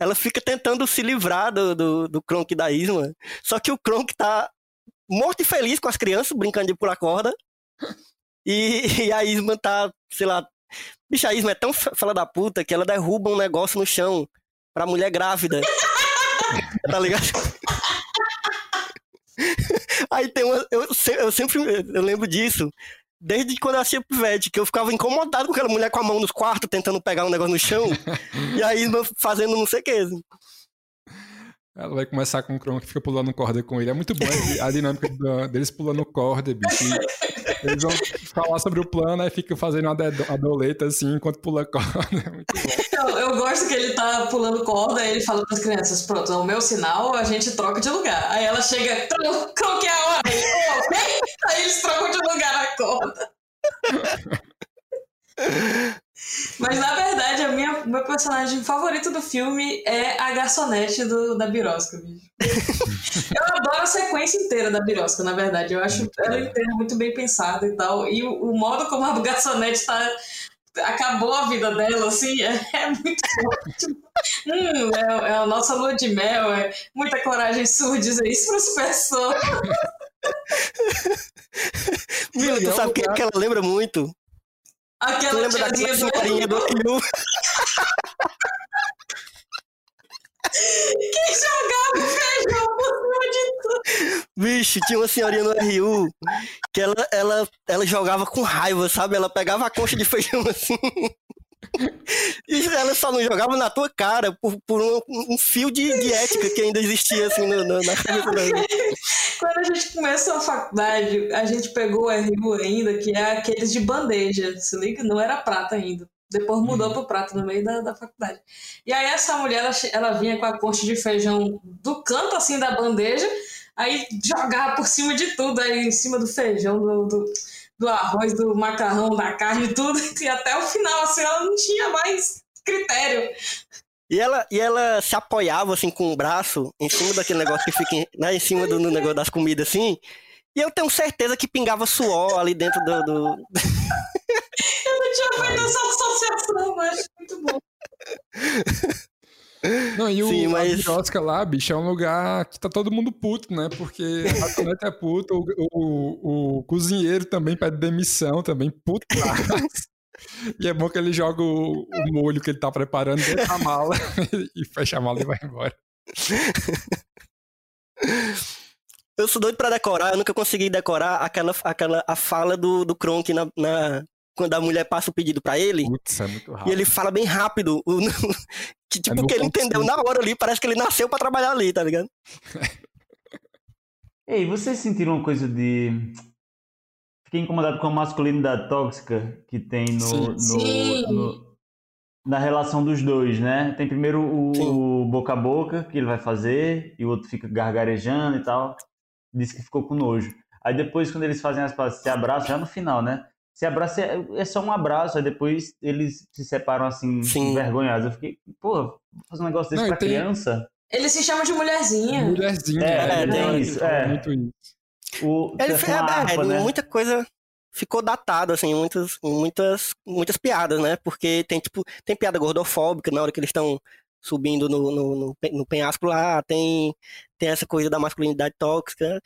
ela fica tentando se livrar do, do, do Kronk da Isma. Só que o Kronk tá morto e feliz com as crianças, brincando de pular corda. E, *laughs* e a Isma tá, sei lá. Bicho, a Isma é tão fala da puta que ela derruba um negócio no chão pra mulher grávida. *laughs* tá ligado? *laughs* Aí tem uma. Eu, eu sempre eu lembro disso. Desde quando eu assistia Pivete, que eu ficava incomodado com aquela mulher com a mão nos quartos, tentando pegar um negócio no chão, e a Isma fazendo não sei o que. assim. Ela vai começar com o Kron que fica pulando corda com ele. É muito bom a dinâmica deles pulando corda, bicho. E Eles vão falar sobre o plano, aí fica fazendo uma dedo- a doleta assim enquanto pula corda. *laughs* É muito bom. Eu, eu gosto que ele tá pulando corda e ele fala pras crianças: pronto, é o meu sinal, a gente troca de lugar. Aí ela chega, "Tro- qual que é a hora? *laughs* Aí! Aí eles trocam de lugar na corda. *laughs* Mas na verdade, a minha, meu personagem favorito do filme é a garçonete do, da Birosca, bicho. *laughs* Eu adoro a sequência inteira da Birosca, na verdade. Eu acho ela inteira muito bem pensada e tal. E o, o modo como a garçonete tá. Acabou a vida dela, assim, é, é muito forte. Hum, é, é a nossa lua de mel, é muita coragem surge dizer isso para as pessoas. Tu sabe o que, que ela lembra muito? Tu Aquela lembra daquela senhorinha do Rio? que jogava feijão por cima de tudo. Bicho, tinha uma senhorinha no RU que ela, ela, ela jogava com raiva, sabe? Ela pegava a concha de feijão assim. *laughs* E ela só não jogava na tua cara por, por um, um fio de, de ética que ainda existia assim no- no- na cabeça. Quando a gente começou a faculdade, a gente pegou o RU ainda, que é aqueles de bandeja, se liga? Não era prata ainda. Depois mudou pro prata no meio da, da faculdade. E aí essa mulher, ela, ela vinha com a concha de feijão do canto assim da bandeja, aí jogava por cima de tudo, aí em cima do feijão, do, do, do arroz, do macarrão, da carne, tudo. *laughs* E até o final, assim, ela não tinha mais critério. E ela, e ela se apoiava assim com o braço em cima daquele negócio que fica em, né, em cima do negócio das comidas assim. E eu tenho certeza que pingava suor ali dentro do. do- *laughs* Eu não tinha feito essa associação, mas acho muito bom. *laughs* Não, e o Sim, mas- a lá, bicho, é um lugar que tá todo mundo puto, né? Porque a garçonete é puto, o, o, o cozinheiro também pede demissão, também puto. *laughs* E é bom que ele joga o, o molho que ele tá preparando dentro da mala *laughs* e fecha a mala e vai embora. Eu sou doido pra decorar, eu nunca consegui decorar aquela, aquela a fala do, do Kronk na, na- quando a mulher passa o pedido pra ele. Putz, é muito E rápido. ele fala bem rápido. o- que tipo, no que ele entendeu na hora ali, parece que ele nasceu pra trabalhar ali, tá ligado? *laughs* Ei, vocês sentiram uma coisa de. Fiquei incomodado com a masculinidade tóxica que tem no, Sim. no- Sim. no- na relação dos dois, né? Tem primeiro o, o boca a boca que ele vai fazer e o outro fica gargarejando e tal. Disse que ficou com nojo. Aí depois, quando eles fazem as pazes, se abraçam, já no final, né? Se abraça é, é só um abraço, aí depois eles se separam assim, Sim. envergonhados. Eu fiquei, porra, vou fazer um negócio desse Não, pra tem- criança? Ele se chama de mulherzinha. Mulherzinha. É, né? tem Ele isso, fala é. muito isso. O, Ele é fez, é, harpa, né? muita coisa ficou datado, assim, muitas, muitas, muitas piadas, né? Porque tem, tipo, tem piada gordofóbica na hora que eles estão subindo no, no, no, no penhasco lá, tem, tem essa coisa da masculinidade tóxica.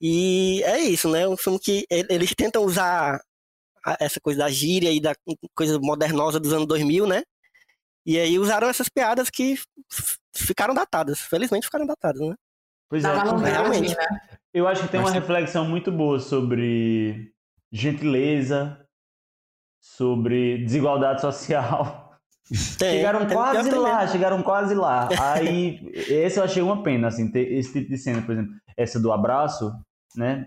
E é isso, né? Um filme que eles tentam usar essa coisa da gíria e da coisa modernosa dos anos 2000, né? E aí usaram essas piadas que ficaram datadas. Felizmente ficaram datadas, né? Pois é, porque realmente. né? eu acho que tem uma reflexão muito boa sobre gentileza, sobre desigualdade social. *laughs* Tem, chegaram tem- quase tem lá, mesmo. chegaram quase lá. *laughs* Aí, esse eu achei uma pena, assim, ter esse tipo de cena, por exemplo, essa do abraço, né?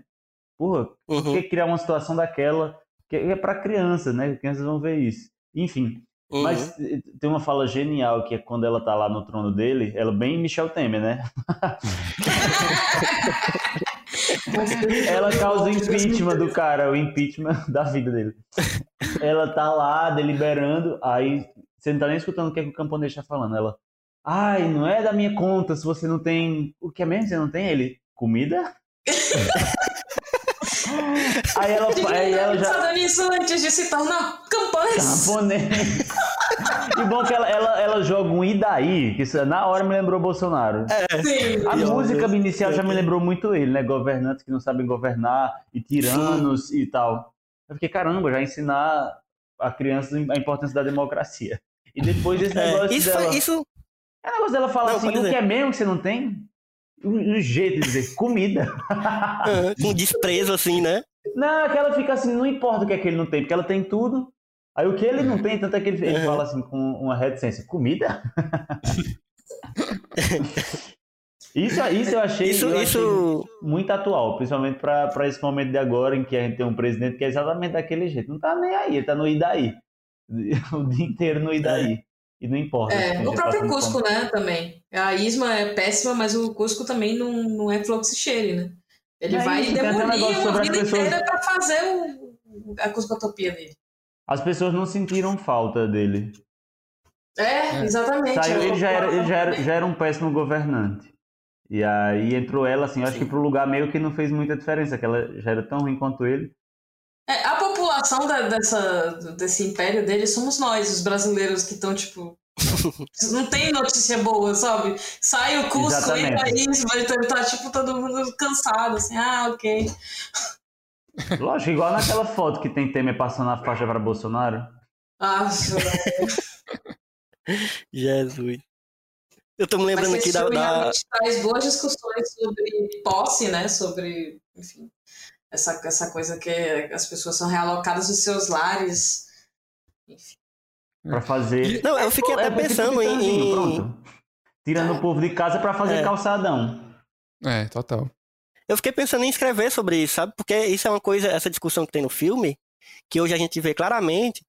Porra, por Uhum, que criar uma situação daquela que é pra criança, né? Crianças vão ver isso. Enfim, uhum. mas eh, tem uma fala genial que é quando ela tá lá no trono dele, ela bem Michel Temer, né? *laughs* Ela causa o impeachment do cara, o impeachment *laughs* da vida dele. Ela tá lá deliberando, aí você não tá nem escutando o que, é que o camponês tá falando. Ela, ai, não é da minha conta se você não tem. O que é mesmo? Você não tem ele? Comida? *laughs* Aí ela, aí ela já. Nisso antes de se tornar camponês. Camponês. E bom que ela, ela, ela joga um e daí, que isso, na hora me lembrou Bolsonaro. Sim. A E, música eu- inicial já eu- me lembrou muito ele, né? Governantes que não sabem governar e tiranos e tal. Eu fiquei, caramba, já ensinar a criança a importância da democracia. E depois esse É, negócio isso, dela. foi- isso É o negócio dela falar Não, assim, o que é mesmo que você não tem? O jeito de dizer, comida. *laughs* com desprezo, assim, né? Não, é que ela fica assim, não importa o que é que ele não tem, porque ela tem tudo. Aí o que ele não tem, tanto é que ele, ele fala assim com uma reticência, comida? *laughs* isso, isso eu achei, Isso, eu achei isso, muito atual, principalmente para esse momento de agora em que a gente tem um presidente que é exatamente daquele jeito. Não tá nem aí, ele tá no Idaí. *laughs* O dia inteiro no Idaí. E não importa. É, assim, o ele próprio Cusco, né, também. A Isma é péssima, mas o Cusco também não, não é fluxo cheire, né? Ele É vai isso, demolir uma vida pessoas- inteira pra fazer o, a cuscotopia dele. As pessoas não sentiram falta dele. É, É. exatamente. Saiu, ele já era, ele já era, já era um péssimo governante. E aí entrou ela, assim, eu acho Sim. que pro lugar meio que não fez muita diferença, que ela já era tão ruim quanto ele. É, a população da- dessa, desse império dele somos nós, os brasileiros que estão, tipo. *laughs* não tem notícia boa, sabe? Sai o Cusco, Exatamente. entra a Isma, então tá, tipo, todo mundo cansado, assim, ah, ok. Lógico, igual naquela foto que tem Temer passando a faixa para Bolsonaro. Ah, *laughs* Jesus. Eu tô me mas lembrando esse aqui da, filme da- traz boas discussões sobre posse, né? Sobre, enfim, essa, essa coisa que as pessoas são realocadas dos seus lares. Enfim. Pra fazer. Não, eu fiquei É, até pensando em-. Tirando o povo de casa pra fazer É. calçadão. É, total. Eu fiquei pensando em escrever sobre isso, sabe? Porque isso é uma coisa, essa discussão que tem no filme, que hoje a gente vê claramente.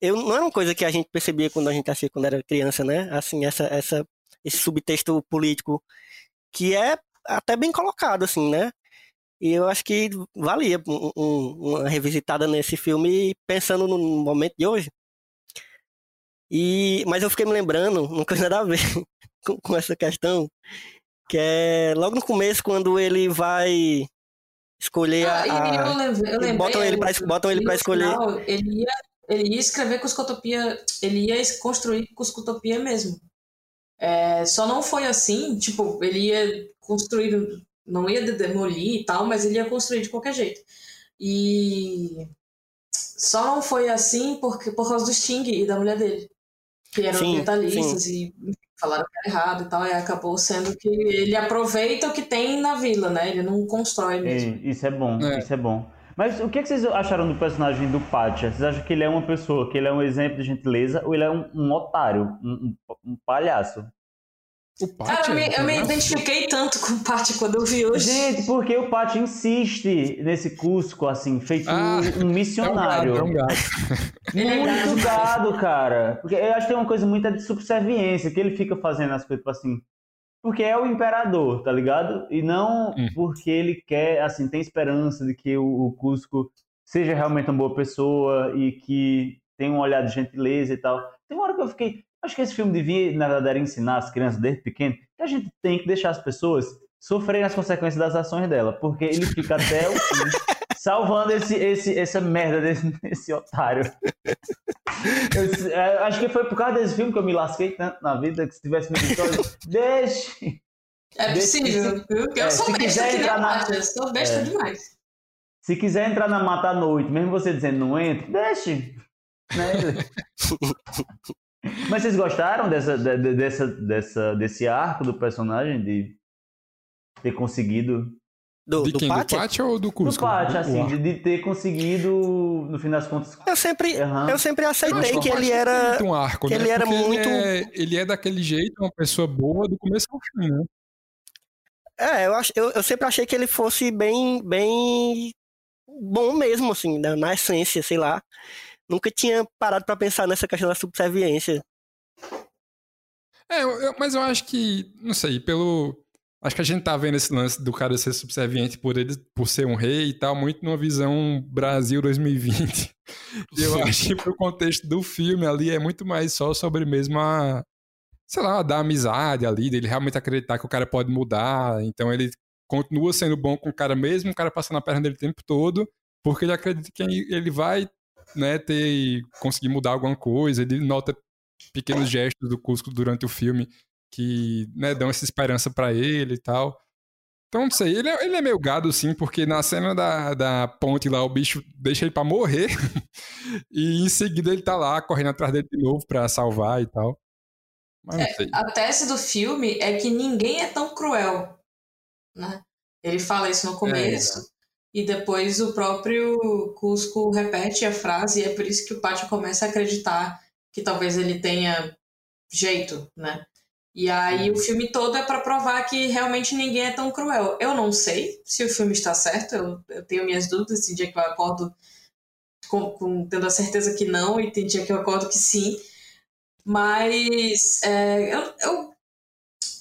Eu, não era uma coisa que a gente percebia quando a gente assistia quando era criança, né? Assim, essa, essa, esse subtexto político que é até bem colocado, assim, né? E eu acho que valia um- um- uma revisitada nesse filme pensando no momento de hoje. E, mas eu fiquei me lembrando, não tem nada a ver *laughs* com, com essa questão, que é logo no começo, quando ele vai escolher Ah, a. eu lembrei, eu lembrei, botam ele pra, eu- botam ele no escolher. final, ele, ia, ele ia escrever Cuscotopia, ele ia construir Cuscotopia mesmo. É, só não foi assim, tipo, ele ia construir, não ia de- demolir e tal, mas ele ia construir de qualquer jeito. E só não foi assim porque, por causa do Sting e da mulher dele, que eram Sim, ambientalistas e falaram que era errado e tal, e acabou sendo que ele aproveita o que tem na vila, né? Ele não constrói mesmo. Isso é bom, É. isso é bom. Mas o que, é que vocês acharam do personagem do Pátia? Vocês acham que ele é uma pessoa, que ele é um exemplo de gentileza, ou ele é um, um otário, um- um palhaço? O Pátio. Cara, eu me, eu me identifiquei tanto com o Paty quando eu vi hoje. Gente, porque o Pátia insiste nesse Cusco, assim, feito Ah, um, um É um gado, missionário. é um gado. *laughs* Ele é Muito gado, cara. Porque eu acho que tem uma coisa muito de subserviência, que ele fica fazendo as coisas, tipo assim. Porque é o imperador, tá ligado? E não Hum. porque ele quer, assim, tem esperança de que o, o Cusco seja realmente uma boa pessoa e que tenha um olhar de gentileza e tal. Tem uma hora que eu fiquei. Acho que esse filme devia, na verdade, ensinar as crianças desde pequeno que a gente tem que deixar as pessoas sofrerem as consequências das ações dela. Porque ele fica até o fim *laughs* salvando esse, esse, essa merda desse, desse otário. Eu, é, acho que foi por causa desse filme que eu me lasquei tanto na vida que se tivesse me dito, olha, deixe. É possível. viu? Eu É, sou se besta que na-. Eu sou besta É. demais. Se quiser entrar na mata à noite, mesmo você dizendo não entre, deixe. Né? *laughs* Mas vocês gostaram dessa, de- de- dessa, dessa, desse arco do personagem de ter conseguido Do, De do quem? Pátia? Do Pátio ou do do Cusco? Pátio, O assim, de, de ter conseguido, no fim das contas, Eu sempre, Aham. eu sempre Eu aceitei que o ele Pátio era. um arco, que né? ele era Porque muito- Ele é, ele é daquele jeito, uma pessoa boa do começo ao fim, né? É, eu, acho, eu, eu sempre achei que ele fosse bem, bem bom mesmo, assim, na, na essência, sei lá. Nunca tinha parado pra pensar nessa questão da subserviência. É, eu- mas eu acho que, não sei, pelo. Acho que a gente tá vendo esse lance do cara ser subserviente por ele, por ser um rei e tal, muito numa visão Brasil 2020. *laughs* E eu acho que pro contexto do filme ali é muito mais só sobre mesmo a. Sei lá, da amizade ali, dele realmente acreditar que o cara pode mudar. Então ele continua sendo bom com o cara mesmo, o cara passando a perna dele o tempo todo, porque ele acredita que ele vai né, ter conseguir mudar alguma coisa, ele nota pequenos gestos do Cusco durante o filme que né, dão essa esperança para ele e tal. Então, não sei, ele é, ele é meio gado, sim, porque na cena da, da ponte lá, o bicho deixa ele pra morrer, *laughs* e em seguida ele tá lá, correndo atrás dele de novo pra salvar e tal. É, a tese do filme é que ninguém é tão cruel, né? Ele fala isso no começo e depois o próprio Cusco repete a frase e é por isso que o Pátio começa a acreditar que talvez ele tenha jeito, né? E aí o filme todo é para provar que realmente ninguém é tão cruel. Eu não sei se o filme está certo, eu, eu tenho minhas dúvidas, tem dia que eu acordo com, com- tendo a certeza que não e tem dia que eu acordo que sim. Mas é, eu, eu,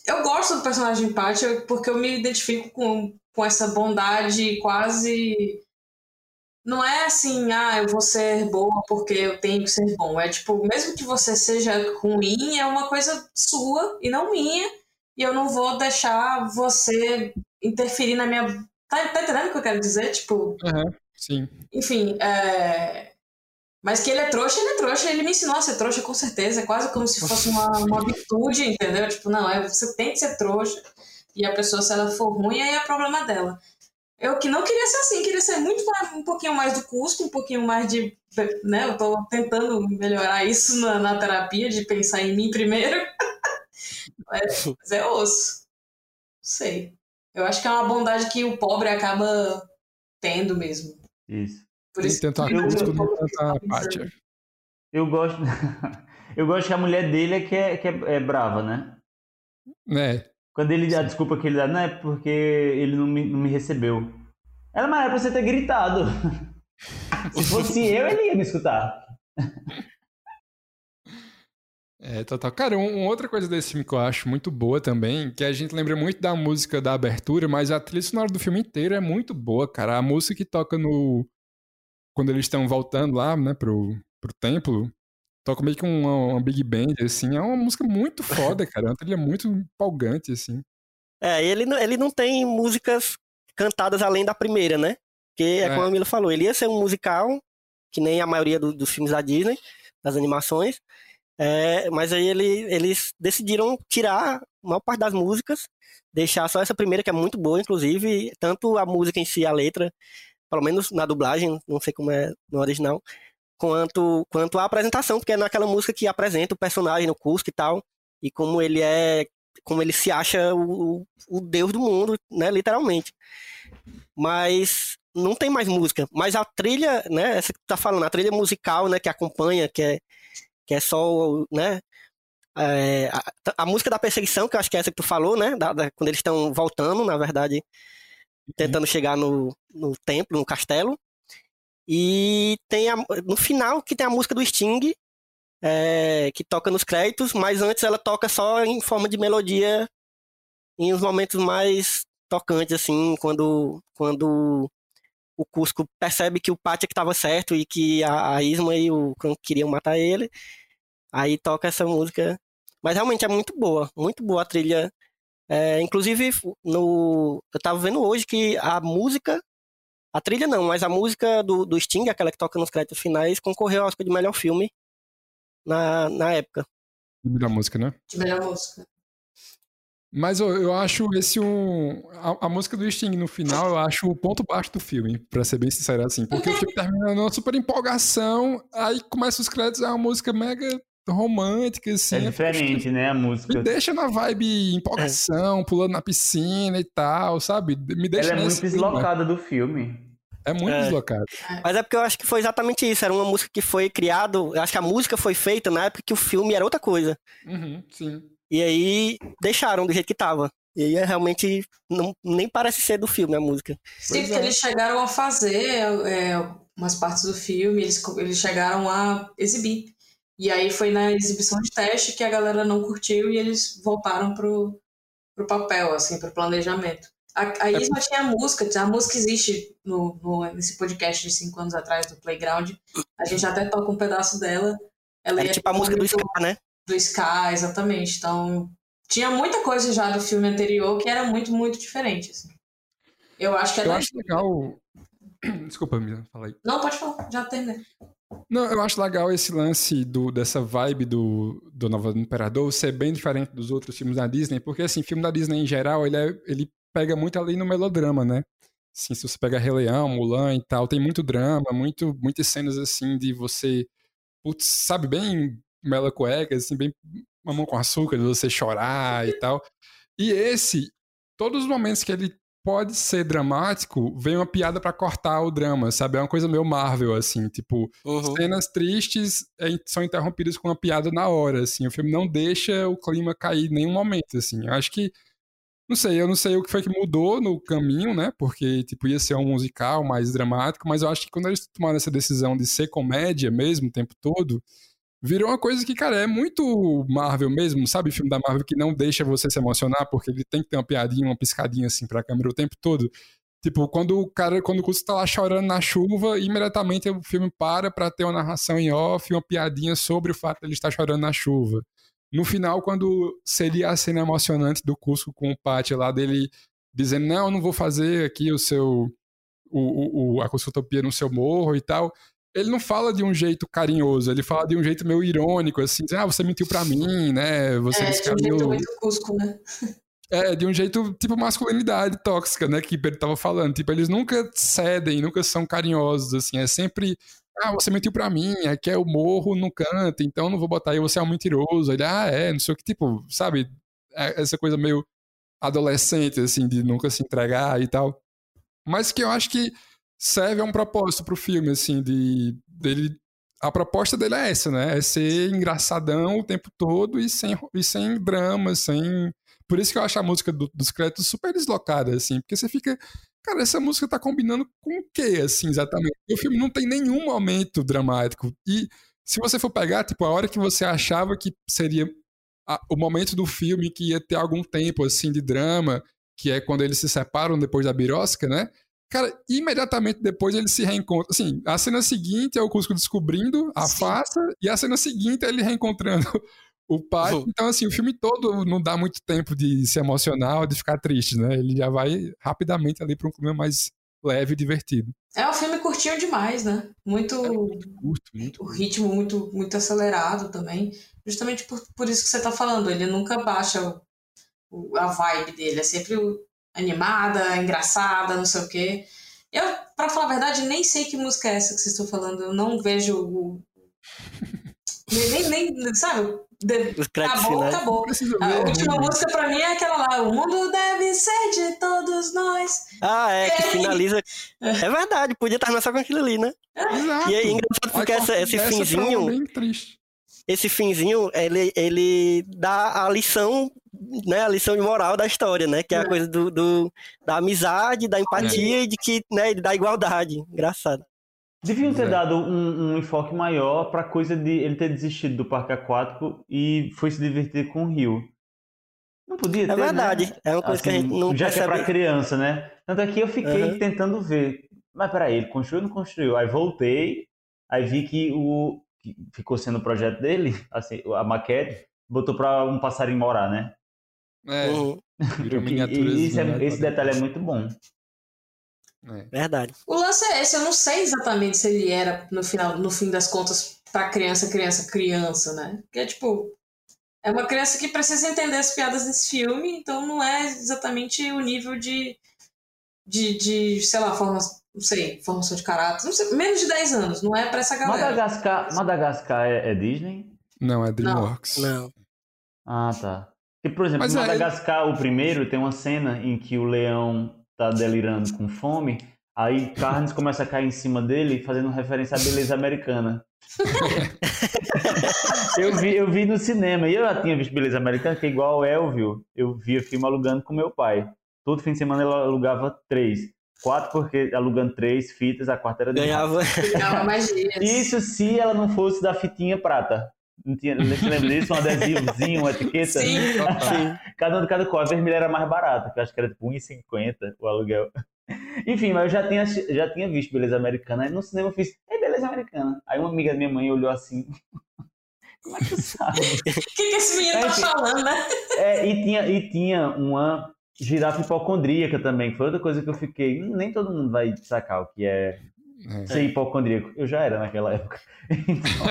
eu gosto do personagem Patty porque eu me identifico com, com essa bondade quase. Não é assim, ah, eu vou ser boa porque eu tenho que ser bom. É tipo, mesmo que você seja ruim, é uma coisa sua e não minha. E eu não vou deixar você interferir na minha. Tá, tá entendendo o que eu quero dizer? Tipo, Sim. enfim, é... mas que ele é trouxa, ele é trouxa, ele me ensinou a ser trouxa com certeza, é quase como se fosse uma, uma virtude, entendeu? Tipo, não, é, você tem que ser trouxa, e a pessoa, se ela for ruim, aí é problema dela. Eu que não queria ser assim, queria ser muito mais- um pouquinho mais do custo, um pouquinho mais de, né, eu tô tentando melhorar isso na, na terapia, de pensar em mim primeiro, mas, *laughs* mas é osso, não sei. Eu acho que é uma bondade que o pobre acaba tendo mesmo. Isso. Por isso Cusco, eu- nem tanto a Pátia. Eu gosto. *laughs* eu gosto que a mulher dele é que é, que é, é brava, né? Né? Quando ele. A desculpa que ele dá, não é porque ele não me, não me recebeu. Ela, mas era pra você ter gritado. *laughs* Se fosse eu, ele ia me escutar. É, total. Cara, um, uma outra coisa desse filme que eu acho muito boa também, que a gente lembra muito da música da abertura, mas a trilha sonora do filme inteiro é muito boa, cara. A música que toca no. Quando eles estão voltando lá, né, pro, pro templo, toca meio que uma, uma Big Band, assim. É uma música muito foda, cara. É uma trilha muito empolgante, assim. É, ele, ele não tem músicas cantadas além da primeira, né? Porque é, É. como a Mila falou, ele ia ser um musical, que nem a maioria do- dos filmes da Disney, das animações. É, mas aí ele- eles decidiram tirar a maior parte das músicas, deixar só essa primeira, que é muito boa, inclusive, tanto a música em si, a letra, pelo menos na dublagem, não sei como é no original, quanto, quanto a apresentação, porque é naquela música que apresenta o personagem no Cusco e tal, e como ele é, como ele se acha o, o deus do mundo, né, literalmente. Mas não tem mais música, mas a trilha, né, essa que tu tá falando, a trilha musical, né, que acompanha, que é, que é só, né, é, a, a música da perseguição, que eu acho que é essa que tu falou, né, da- da- quando eles estão voltando, na verdade, tentando chegar no, no templo, no castelo. E tem a, no final que tem a música do Sting, é, que toca nos créditos, mas antes ela toca só em forma de melodia em uns momentos mais tocantes, assim, quando, quando o Cusco percebe que o Pátia que estava certo e que a, a Isma e o Khan queriam matar ele. Aí toca essa música. Mas realmente é muito boa, muito boa a trilha. É, inclusive, no, eu tava vendo hoje que a música, a trilha não, mas a música do, do Sting, aquela que toca nos créditos finais, concorreu ao Oscar de melhor filme na, na época. Da música, né? De melhor música. Mas eu, eu acho esse um. A, a música do Sting no final, eu acho o ponto baixo do filme, pra ser bem sincero assim. Porque o filme *laughs* termina numa super empolgação, aí começa os créditos, é uma música mega romântica, assim. É fico, diferente, né? A música. Me deixa na vibe empolgação, pulando na piscina e tal, sabe? Me deixa Ela é muito deslocada do filme. É muito É. deslocado. Mas é porque eu acho que foi exatamente isso. Era uma música que foi criado. Eu acho que a música foi feita na época que o filme era outra coisa. Uhum, sim. E aí deixaram do jeito que tava. E aí é realmente não, nem parece ser do filme a música. Sim, Pois porque é. eles chegaram a fazer é, umas partes do filme, eles, eles chegaram a exibir. E aí foi na exibição de teste que a galera não curtiu e eles voltaram pro, pro papel, assim, pro planejamento. A, a Isma tinha música, a música existe no, no- nesse podcast de cinco anos atrás do Playground. A gente até toca um pedaço dela. Ela Era ia tipo a música do muito- Scar, né? do Sky, exatamente. Então, tinha muita coisa já do filme anterior que era muito, muito diferente. Assim. Eu acho que é Eu acho legal. *clears throat* Desculpa, Mila, fala aí. Não, pode falar, já terminei. Não, eu acho legal esse lance do, dessa vibe do, do Nova do Imperador ser bem diferente dos outros filmes da Disney, porque, assim, filme da Disney em geral, ele, é- ele pega muito ali no melodrama, né? Assim, se você pega Rei Leão, Mulan e tal, tem muito drama, muito, muitas cenas, assim, de você, putz, sabe, bem mela cueca, assim, bem mamão com açúcar, de você chorar e tal. E esse, todos os momentos que ele pode ser dramático, vem uma piada pra cortar o drama, sabe? É uma coisa meio Marvel, assim, tipo, Uhum. cenas tristes é, são interrompidas com uma piada na hora, assim. O filme não deixa o clima cair em nenhum momento, assim. Eu acho que não sei, eu não sei o que foi que mudou no caminho, né? Porque, tipo, ia ser um musical mais dramático, mas eu acho que quando eles tomaram essa decisão de ser comédia mesmo o tempo todo, virou uma coisa que, cara, é muito Marvel mesmo, sabe? Filme da Marvel que não deixa você se emocionar, porque ele tem que ter uma piadinha, uma piscadinha assim pra câmera o tempo todo. Tipo, quando o cara, quando o Custo tá lá chorando na chuva, imediatamente o filme para pra ter uma narração em off, uma piadinha sobre o fato de ele estar chorando na chuva. No final, quando seria a cena emocionante do Cusco com o Pátio lá dele dizendo, não, eu não vou fazer aqui o seu. O, o, a Cuscotopia no seu morro e tal. Ele não fala de um jeito carinhoso, ele fala de um jeito meio irônico, assim, ah, você mentiu pra mim, né? Você É, de um jeito muito cusco, né? É, de um jeito, tipo, masculinidade tóxica, né? Que ele tava falando. Tipo, eles nunca cedem, nunca são carinhosos, assim. É sempre, ah, você mentiu pra mim, aqui é o morro no canto, então não vou botar aí, você é um mentiroso. Ele, ah, é, não sei o que, tipo, sabe? É Essa coisa meio adolescente, assim, de nunca se entregar e tal. Mas que eu acho que serve a um propósito pro filme, assim, de dele. A proposta dele é essa, né? É ser engraçadão o tempo todo e sem, e sem drama, sem por isso que eu acho a música do- dos créditos super deslocada, assim, porque você fica. Cara, essa música tá combinando com o quê, assim, exatamente? E o filme não tem nenhum momento dramático. E se você for pegar, tipo, a hora que você achava que seria a- o momento do filme que ia ter algum tempo, assim, de drama, que é quando eles se separam depois da birosca, né? Cara, imediatamente depois eles se reencontram. Assim, a cena seguinte é o Cusco descobrindo a Sim. farsa, e a cena seguinte é ele reencontrando o pai. Uhum. Então, assim, o filme todo não dá muito tempo de se emocionar ou de ficar triste, né? Ele já vai rapidamente ali para um clima mais leve e divertido. É um filme curtinho demais, né? Muito. Curto, muito. o ritmo muito, muito acelerado também. Justamente por, por isso que você tá falando. Ele nunca baixa o- o- a vibe dele. É sempre o- animada, engraçada, não sei o quê. Eu, pra falar a verdade, nem sei que música é essa que vocês estão falando. Eu não vejo o. Nem, nem, nem sabe? De- Acabou, finais. acabou. A ver, última né? música pra mim é aquela lá. O mundo deve ser de todos nós. Ah, é, que finaliza. É verdade, podia terminar só com aquilo ali, né? Exato. E é engraçado porque essa- esse finzinho, bem triste. esse finzinho, ele, ele dá a lição, né? A lição de moral da história, né? Que é a É. coisa do, do- da amizade, da empatia e de que, né, da igualdade. Engraçado. Deviam ter É. dado um, um enfoque maior pra coisa de ele ter desistido do parque aquático e foi se divertir com o rio. Não podia ter, É verdade. né? É uma coisa que a Assim, gente não Já que é pra percebe. criança, né? Tanto é que eu fiquei Aham. tentando ver. Mas peraí, ele construiu ou não construiu? Aí voltei, aí vi que o que ficou sendo o projeto dele, assim, a maquete, botou pra um passarinho morar, né? É, Uhum, virou E- miniaturas. *laughs* e isso é- esse detalhe é muito bom. É. verdade. O lance é esse, eu não sei exatamente se ele era, no final, no fim das contas, pra criança, criança, criança, né? Porque, tipo, é uma criança que precisa entender as piadas desse filme, então não é exatamente o nível de, de, de sei lá, forma, não sei, formação de caráter, não sei, menos de 10 anos, não é pra essa galera. Madagascar, Madagascar é, é Disney? Não, é DreamWorks. Não. Ah, tá. Porque, por exemplo, Mas é- Madagascar, o primeiro, tem uma cena em que o leão tá delirando com fome, aí Carnes começa a cair em cima dele, fazendo referência à beleza americana. *laughs* eu, vi, eu vi no cinema, e eu já tinha visto Beleza Americana, que é igual ao Elvio, eu via filme alugando com meu pai. Todo fim de semana ele alugava três. Quatro, porque alugando três fitas, a quarta era de Ganhava. Ganhava mais dias. Isso se ela não fosse da fitinha prata. Não tinha, lembra disso? Um adesivozinho, uma etiqueta? Sim. *laughs* cada um de cada cor. A vermelha era mais barata, que eu acho que era tipo 1,50 o aluguel. Enfim, mas eu já tinha, já tinha visto Beleza Americana. Aí no cinema eu fiz, é Beleza Americana. Aí uma amiga da minha mãe olhou assim. *laughs* Como é que tu sabe? O que, que esse menino tá Enfim. falando, né? É, e tinha, e tinha uma, girafa hipocondríaca também, que foi outra coisa que eu fiquei. hum, Nem todo mundo vai sacar o que é É. ser hipocondríaco. Eu já era naquela época. *laughs* Então,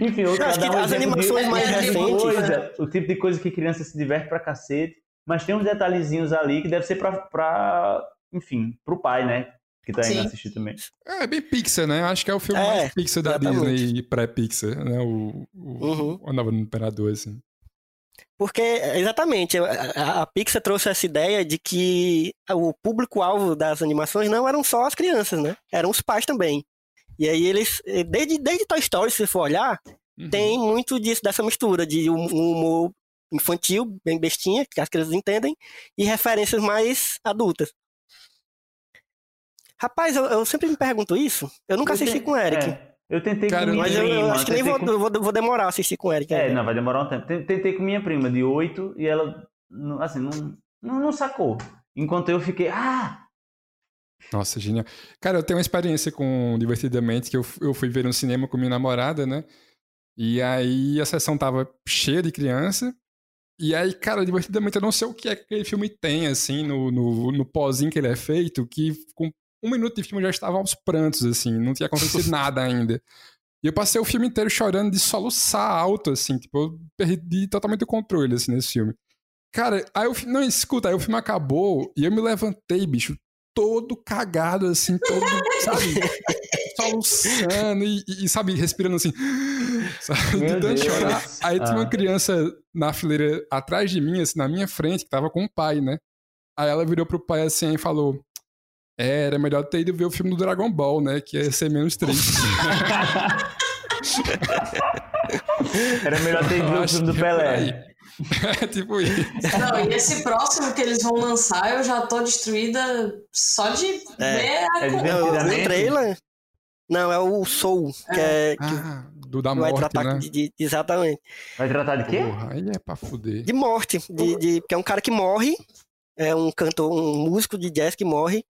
Enfim, eu Eu acho que um as exemplo de- animações mais recentes, coisa, o tipo de coisa que criança se diverte pra cacete, mas tem uns detalhezinhos ali que deve ser pra, pra enfim, pro pai, né? Que tá indo Sim. assistir também. É bem Pixar, né? Acho que é o filme É, mais Pixar da exatamente. Disney pré-Pixar, né? O, o, Uhum. o Nova Imperador, assim. Porque, exatamente, a, a- a Pixar trouxe essa ideia de que o público-alvo das animações não eram só as crianças, né? Eram os pais também. E aí eles, desde, desde Toy Story, se você for olhar, Uhum. tem muito disso, dessa mistura de um, um humor infantil, bem bestinha, que as crianças entendem, e referências mais adultas. Rapaz, eu, eu sempre me pergunto isso. Eu nunca Eu assisti te- com o Eric. é, eu tentei Cara, com minha Mas eu, eu prima. acho que nem vou, com- eu vou, vou demorar a assistir com o Eric. É, ainda. não, vai demorar um tempo. Ten- Tentei com minha prima de 8 e ela, não- assim, não, não, não sacou. Enquanto eu fiquei, ah! Nossa, genial. Cara, eu tenho uma experiência com Divertidamente que eu, eu fui ver no cinema com minha namorada, né? E aí a sessão tava cheia de criança. E aí, cara, Divertidamente, eu não sei o que é que aquele filme tem, assim, no, no, no pozinho que ele é feito, que com um minuto de filme eu já estava aos prantos, assim, não tinha acontecido *laughs* nada ainda. E eu passei o filme inteiro chorando de soluçar alto, assim, tipo, eu perdi totalmente o controle, assim, nesse filme. Cara, aí filme. Não, escuta, aí o filme acabou e eu me levantei, bicho, todo cagado, assim, todo, sabe? *laughs* Soluçando e, e, sabe, respirando assim, sabe? Meu De tanto chorar. Aí tinha uma Ah. criança na fileira atrás de mim, assim, na minha frente, que tava com o pai, né? Aí ela virou pro pai assim e falou: É, era melhor ter ido ver o filme do Dragon Ball, né? Que ia ser menos triste. *laughs* Era melhor ter Eu visto o filme do é Pelé. É *laughs* tipo isso. Não, e esse próximo que eles vão lançar, eu já tô destruída só de É, ver a é Não, o trailer. Não, é o Soul, que, é, que Ah, do da vai morte, tratar né? de, de- exatamente. Vai tratar de quê? Porra, aí é pra fuder. De morte. De, de, porque é um cara que morre. É um cantor, um músico de jazz que morre.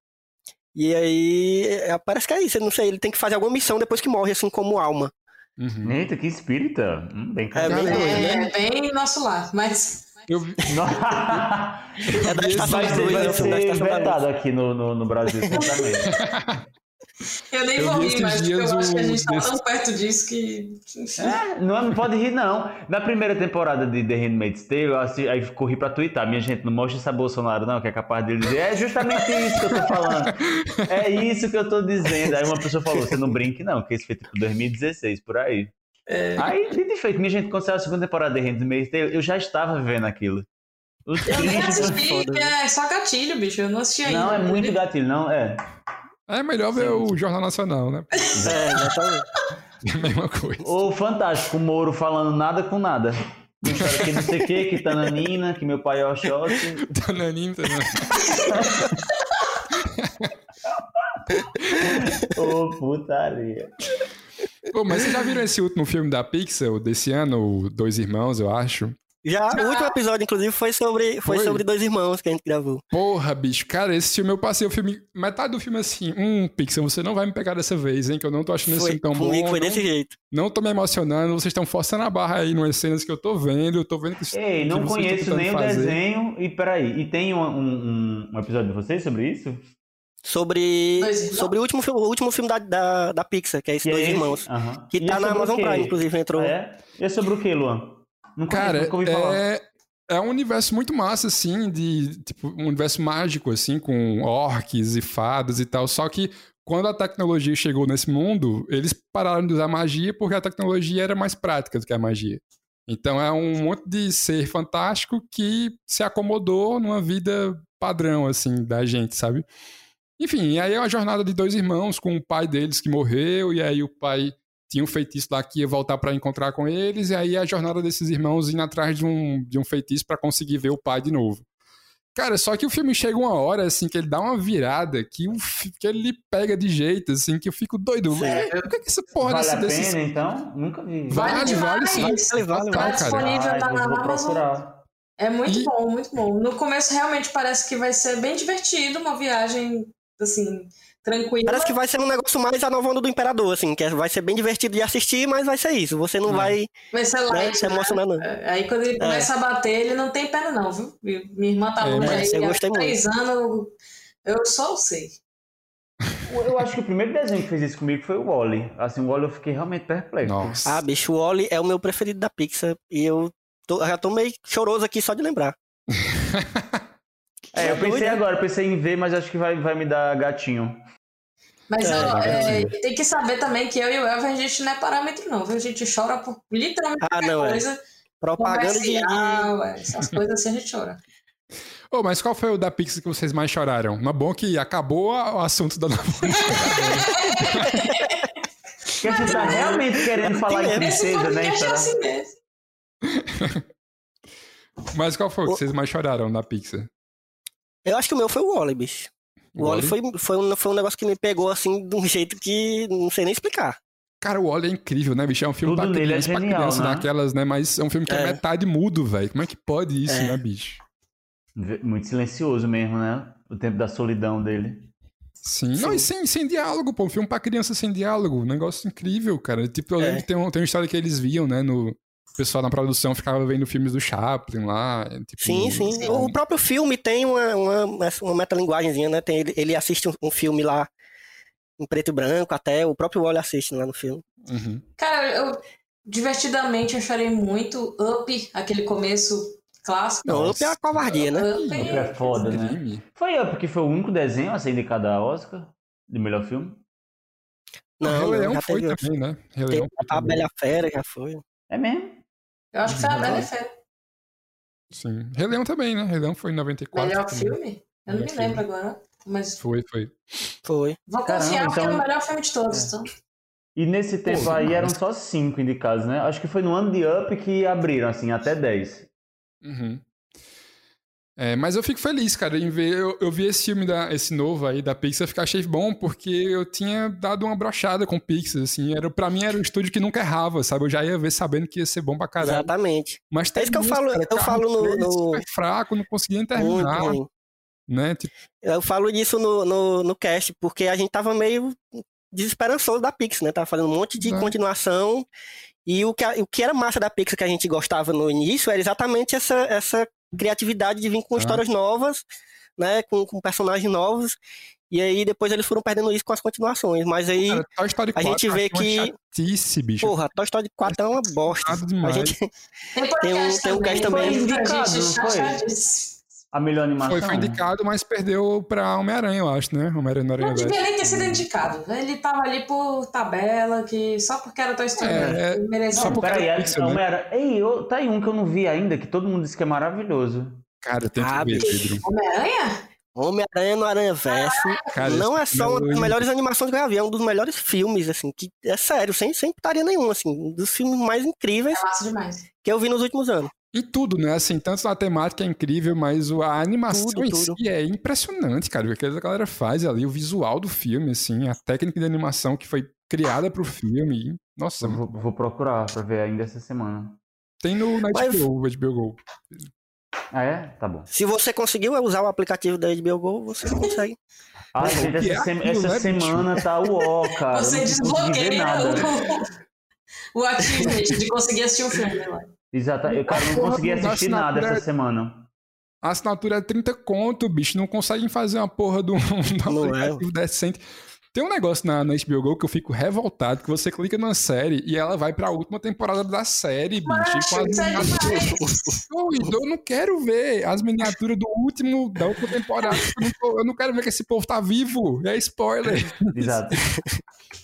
E aí. é, parece que é isso. Eu não sei, ele tem que fazer alguma missão depois que morre, assim como alma. Uhum. Eita, que espírita. Hum, bem É bem né? É bem nosso lar, mas Eu vi, É da estação Vai ser, vai da ser vetado aqui no, no, no Brasil, *laughs* certamente. Eu nem Eu vou rir, mas eu acho que a gente tá tão perto disso que. É, não, não pode rir, não. Na primeira temporada de The Handmaid's Tale, eu assisti, aí corri pra twittar. Minha gente, não mostra essa Bolsonaro, não, que é capaz dele dizer. É justamente isso que eu tô falando. É isso que eu tô dizendo. Aí uma pessoa falou: você não brinque, não, que esse foi tipo 2016, por aí. É. Aí, dito e feito, minha gente, quando saiu a segunda temporada de Handmaid's Tale, eu já estava vivendo aquilo. O Eu nem assisti, é só gatilho, bicho. Eu não assisti ainda. Não, é muito gatilho, não, é. É melhor ver o Jornal Nacional, né? É, exatamente. *laughs* É a mesma coisa. O Fantástico, o Moro falando nada com nada. Que não sei o que, que Tananina, que meu pai é Oxóssi. *laughs* Dananinho também. Ô, putaria. Pô, mas vocês já viram esse último filme da Pixar, o desse ano, o Dois Irmãos, eu acho? Já, o último episódio, inclusive, foi sobre, foi Foi? sobre dois irmãos que a gente gravou. Porra, bicho, cara, esse filme eu passei o filme. Metade do filme assim, hum, Pixar, você não vai me pegar dessa vez, hein? Que eu não tô achando esse Foi, filme tão bom. foi não, desse jeito. não tô me emocionando, vocês estão forçando a barra aí nas cenas que eu tô vendo, eu tô vendo que. Ei, não que vocês conheço nem o fazer. desenho. E peraí, e tem um, um, um episódio de vocês sobre isso? Sobre, irmãos? sobre o, último, o último filme da, da, da Pixar, que é esses Que é dois esse? irmãos. Que E tá é na Amazon? Prime, inclusive, entrou. Ah, é? E é sobre o que, Luan? Cara, nunca ouvi falar. é, é um universo muito massa, assim, de. Tipo, um universo mágico, assim, com orques e fadas e tal. Só que quando a tecnologia chegou nesse mundo, eles pararam de usar magia porque a tecnologia era mais prática do que a magia. Então é um monte de ser fantástico que se acomodou numa vida padrão, assim, da gente, sabe? Enfim, e aí é a jornada de dois irmãos com o pai deles que morreu, e aí o pai tinha um feitiço lá que ia voltar pra encontrar com eles, e aí a jornada desses irmãos indo atrás de um, de um feitiço pra conseguir ver o pai de novo. Cara, só que o filme chega uma hora, assim, que ele dá uma virada que, o, que ele pega de jeito, assim, que eu fico doido. Sim. Ué, o que é que essa porra vale desse, a pena, então? Nunca vi. Vale, vale sim. demais. Vale, vale, Tá vale. disponível na Amazon. procurar. É muito E- bom, muito bom. No começo realmente parece que vai ser bem divertido, uma viagem assim, tranquila. Parece que vai ser um negócio mais a nova onda do Imperador, assim, que é- vai ser bem divertido de assistir, mas vai ser isso. Você não Hum. vai Vai ser né, light, se né? emocionar, não. Aí quando ele começa a bater, ele não tem pena não, viu? Minha irmã tá É, longe mas aí eu há gostei três anos, eu só sei. Eu acho que o primeiro desenho que fez isso comigo foi o Wally. Assim, o Wally eu fiquei realmente perplexo. Nossa. Ah, bicho, o Wally é o meu preferido da Pixar e eu, tô- eu já tô meio choroso aqui só de lembrar. *laughs* É, eu pensei né? agora, pensei em ver, mas acho que vai, vai me dar gatinho. Mas É, ó, é, é. tem que saber também que eu e o Elvin, a gente não é parâmetro não, viu? A gente chora por literalmente Ah, qualquer não, é. coisa. Propaganda de. de- é, essas coisas assim a gente chora. Ô, mas qual foi o da Pixar que vocês mais choraram? Mas bom que acabou o assunto da nova *laughs* Porque você tá realmente querendo falar em Esse princesa, né? é Então, assim mesmo. Mas qual foi o que vocês mais choraram na Pixar? Eu acho que o meu foi o Wally, bicho. O Wally foi, foi, um, foi um negócio que me pegou assim de um jeito que não sei nem explicar. Cara, o Wally é incrível, né, bicho? É um filme Tudo pra é criança, pra genial, criança né? daquelas, né? Mas é um filme que é, É. metade mudo, velho. Como é que pode isso, É. né, bicho? Muito silencioso mesmo, né? O tempo da solidão dele. Sim. Não, e sem, sem diálogo, pô. Um filme pra criança sem diálogo. Um negócio incrível, cara. Tipo, eu É. lembro que tem, um, tem uma história que eles viam, né? No, o pessoal na produção ficava vendo filmes do Chaplin lá. é, Tipo, Sim, sim. O próprio filme tem uma, uma, uma metalinguagemzinha, né? Tem, ele, ele assiste um, um filme lá em preto e branco, até o próprio Wally assiste lá no filme. Uhum. Cara, eu divertidamente eu chorei muito. Up, aquele começo clássico. Não. Up é a covardia, né? Up, Up é foda, né? Foi Up que foi o único desenho a ser indicado a Oscar de melhor filme? Não, Rei Leão já foi teve. também, né? Rei Leão foi a. Bela Fera já foi. É mesmo? Eu acho que foi a. Bela Fera. Sim. Rei Leão também, né? Rei Leão foi em 94. Melhor também. filme? Eu não me Melhor lembro filme. agora. Mas Foi, foi. Foi. vou Caramba, confiar porque é então- o melhor filme de todos. É. Então. E nesse tempo aí demais. eram só cinco indicados, né? Acho que foi no ano de Up que abriram, assim, até 10. Uhum. É, mas eu fico feliz, cara, em ver. Eu, eu vi esse filme, da, esse novo aí da Pixar, ficar achei bom, porque eu tinha dado uma brochada com Pixar, assim. Era, pra mim era um estúdio que nunca errava, sabe? Eu já ia ver sabendo que ia ser bom pra caralho. Exatamente. Mas É isso que eu falo- cara, eu falo no- no- super fraco, não conseguia Muito terminar, ruim. né? Tipo, Eu falo disso no, no, no cast, porque a gente tava meio desesperançoso da Pixar, né? Tava fazendo um monte de Exato. continuação. E o que, o que era massa da Pixar que a gente gostava no início era exatamente essa, essa criatividade de vir com Ah. histórias novas, né? Com, com personagens novos. E aí depois eles foram perdendo isso com as continuações. Mas aí, cara, Toy Story a 4 gente eu vê que- chatice, bicho. porra, Toy Story 4 é uma bosta. A gente, Tem Tem um- tem um cast também. Foi indicado, indicado, não foi? A melhor animação. Foi, foi indicado, mas perdeu pra Homem-Aranha, eu acho, né? Homem-Aranha no Aranha Não devia nem ter sido indicado. Ele tava ali por tabela, que só porque era Toy Story. É, é, ele merecia. só porque- Peraí, Era a- Pixar, né? Homem-Aranha- Ei, eu- tá aí um que eu não vi ainda, que todo mundo disse que é maravilhoso. Cara, tem que Ah, ver. Pedro. Homem-Aranha? Homem-Aranha no Aranha Verso. Cara, não é só uma das é melhores animações que eu já vi, é um dos melhores filmes, assim, que é sério, sem, sem putaria nenhuma, assim, um dos filmes mais incríveis É que eu vi nos últimos anos. Em tudo, né? Assim, tanto a temática é incrível, mas o- a animação Tudo, em tudo. si é impressionante, cara. O que a galera faz ali, o visual do filme, assim, a técnica de animação que foi criada pro filme. Nossa, vou, vou procurar pra ver ainda essa semana. tem no na Mas- HBO, o HBO Go. Ah, é? Tá bom. Se você conseguiu usar o aplicativo da HBO Go, você *laughs* consegue. Ah, gente, é essa, sem- aquilo, essa né, bicho? semana tá o ó, *laughs* cara. Você desbloqueia nada. o, *laughs* o achievement de conseguir assistir o filme. Né? Exato, eu, cara, não Porra, consegui não dá assistir nada essa semana. A assinatura é 30 conto, bicho. Não conseguem fazer uma porra de um, de um Não é. aplicativo decente. Tem um negócio na, na HBO Go que eu fico revoltado, que você clica numa série e ela vai pra última temporada da série, bicho. e com as é miniaturas-. Doido, eu não quero ver as miniaturas do último, da última temporada. Eu não, tô- eu não quero ver que esse povo tá vivo. É spoiler. *laughs* Exato.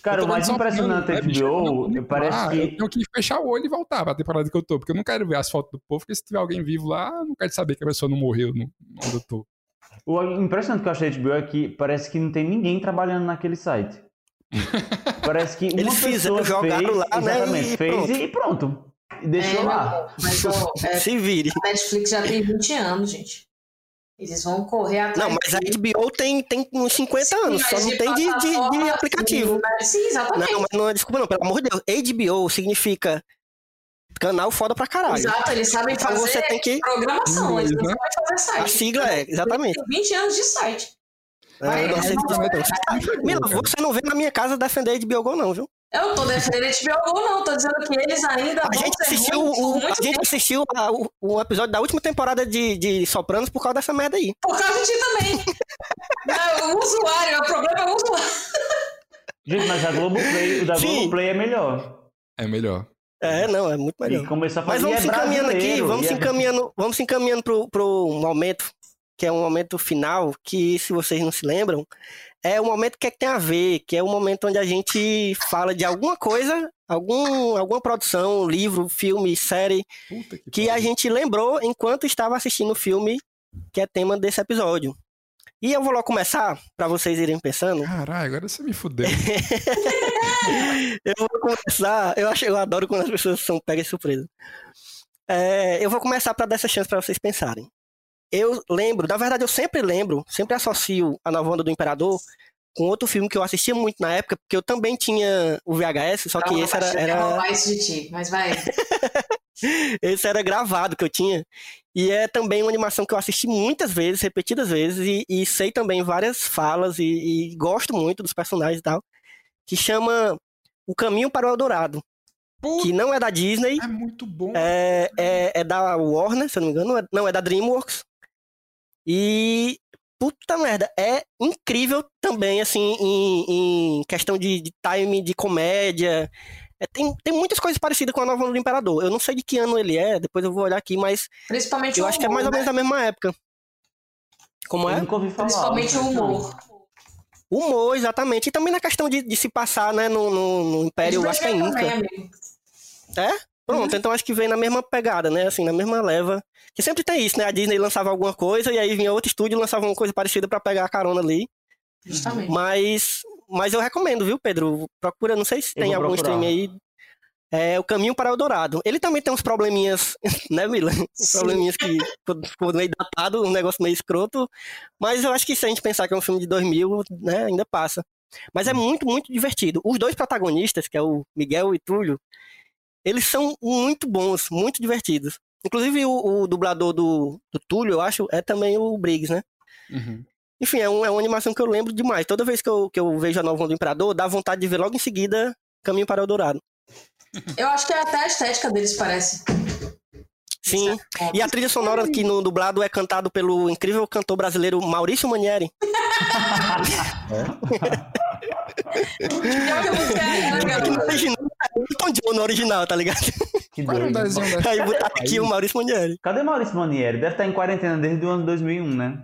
Cara, Eu o tô mais impressionante da né, HBO, não- parece Ah, que. Eu tenho que fechar o olho e voltar pra temporada que eu tô, porque eu não quero ver as fotos do povo, porque se tiver alguém vivo lá, eu não quero saber que a pessoa não morreu no, onde eu tô. O impressionante que eu achei da HBO é que parece que não tem ninguém trabalhando naquele site. *laughs* Parece que uma Eles fizeram, pessoa jogaram fez, lá, né, exatamente, e fez pronto. e pronto. E deixou É, lá. Mas ó, é, Se vire. a Netflix já tem 20 anos, gente. Eles vão correr atrás. Não, mas a. HBO tem, tem uns 50 Sim, anos, só não tem de, de- de aplicativo. sim, mas- Sim, exatamente. Não, mas não é desculpa não, pelo amor de Deus. HBO significa canal foda pra caralho. Exato, eles sabem Então fazer você tem que... programação, Inglês, eles não né? sabem fazer site. A sigla é, exatamente. Tem 20 anos de site. É, não você não. Você- Mila, você não vem na minha casa defender de Biogol, não, viu? Eu não tô defendendo HBO Go, não. Tô dizendo que eles ainda A gente assistiu, por o, muito a gente assistiu a- o, o episódio da última temporada de, de Sopranos por causa dessa merda aí. Por causa de ti também. Não, *laughs* o usuário, o problema é o usuário. Gente, mas a Globoplay, o da Sim. Globoplay é melhor. É melhor. É, não, é muito melhor. E começou a Mas fazer vamos e se é encaminhando aqui, vamos e se é- encaminhando, vamos se encaminhando pro, pro momento, que é um momento final, que se vocês não se lembram, é o momento que, é que tem a ver, que é o momento onde a gente fala de alguma coisa, algum, alguma produção, livro, filme, série, Puta que, que a gente lembrou enquanto estava assistindo o filme que é tema desse episódio. E eu vou logo começar, para vocês irem pensando. Caralho, agora você me fudeu. Eu vou começar. Eu acho, eu adoro quando as pessoas são pegas de surpresa. É, eu vou começar para dar essa chance para vocês pensarem. Eu lembro, na verdade, eu sempre lembro, sempre associo a Nova Onda do Imperador com outro filme que eu assistia muito na época, porque eu também tinha o VHS, só que Não, esse era, eu era, roubar isso de ti, mas vai. esse era gravado que eu tinha. E é também uma animação que eu assisti muitas vezes, repetidas vezes, e, e sei também várias falas, e, e gosto muito dos personagens e tal, que chama O Caminho para o Eldorado, Puta, que não é da Disney, é muito bom. é, é, é da Warner, se eu não me engano, não é, não, é da DreamWorks. E, puta merda, é incrível também, assim, em, em questão de, de time, de comédia. É, tem, tem muitas coisas parecidas com a Nova Onda do Imperador. Eu não sei de que ano ele é, depois eu vou olhar aqui, mas Principalmente eu o acho que é humor, mais ou né? menos da mesma época. Como Eu é? nunca ouvi falar. Principalmente o mas- humor. Humor, exatamente. E também na questão de, de se passar, né, no, no, no Império, eu acho que é Também, Inca. amigo. É? Pronto, então acho que vem na mesma pegada, né? Assim, na mesma leva. Que sempre tem isso, né? A Disney lançava alguma coisa e aí vinha outro estúdio e lançava uma coisa parecida pra pegar a carona ali. Justamente. Mas, mas eu recomendo, viu, Pedro? Procura, não sei se tem algum procurar. stream aí. É O Caminho para o Eldorado. Ele também tem uns probleminhas, *laughs* né, Mila? Probleminhas que ficou- ficou meio datado, um negócio meio escroto. Mas eu acho que se a gente pensar que é um filme de 2000, né, ainda passa. Mas é muito, muito divertido. Os dois protagonistas, que é o Miguel e Túlio, eles são muito bons, muito divertidos. Inclusive o, o dublador do, do Túlio, eu acho, é também o Briggs, né? Uhum. Enfim, é, um- é uma animação que eu lembro demais. Toda vez que eu, que eu vejo a Nova do Imperador, dá vontade de ver logo em seguida Caminho para o Eldorado. Eu acho que até a estética deles parece. Sim. E a trilha sonora aqui no dublado é cantado pelo incrível cantor brasileiro Maurício Manieri. *laughs* É *laughs* legal. No original, é Elton John no original, tá ligado? Que doido. dessa? Aí botaram aqui o Maurício Manieri. Cadê Maurício Manieri? Deve estar em quarentena desde o ano 2001, né?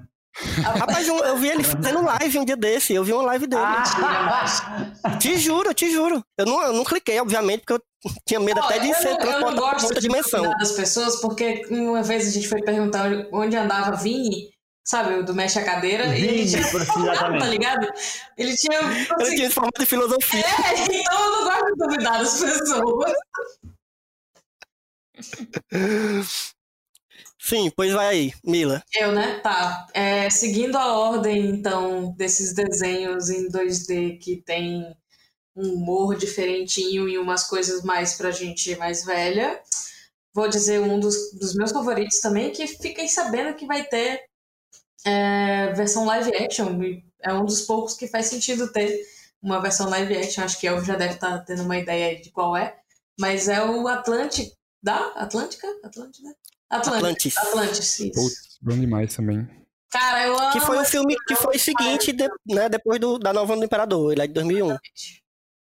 Rapaz, eu, eu vi ele fazendo live um dia desse. Eu vi uma live dele. Ah! Te juro, te juro. Eu não, eu não cliquei, obviamente, porque eu tinha medo até de eu, ser não, eu não transportado gosto outra de dimensão. das pessoas, porque uma vez a gente foi perguntar onde andava Vini, sabe, o do Mexe a Cadeira, e ele Vini, tinha *laughs* exatamente. tá ligado? Ele tinha. Eu Assim, tinha esse formato de filosofia. é, então eu não gosto de duvidar das pessoas. *laughs* Sim, pois vai aí, Mila. Eu, né? Tá. É, seguindo a ordem, então, desses desenhos em 2D que tem um humor diferentinho e umas coisas mais pra gente mais velha, vou dizer um dos, dos meus favoritos também, que fiquem sabendo que vai ter é, versão live action. É um dos poucos que faz sentido ter uma versão live action. Acho que eu já deve estar tendo uma ideia de qual é. Mas é o Atlântico. Da? Atlântica? Atlântida? Atlantis. Atlantis. Atlantis, isso. Putz, bom demais também. Cara, eu amo. Que foi o filme que foi seguinte, de- né, depois do, da Nova do Imperador, ele é de 2001.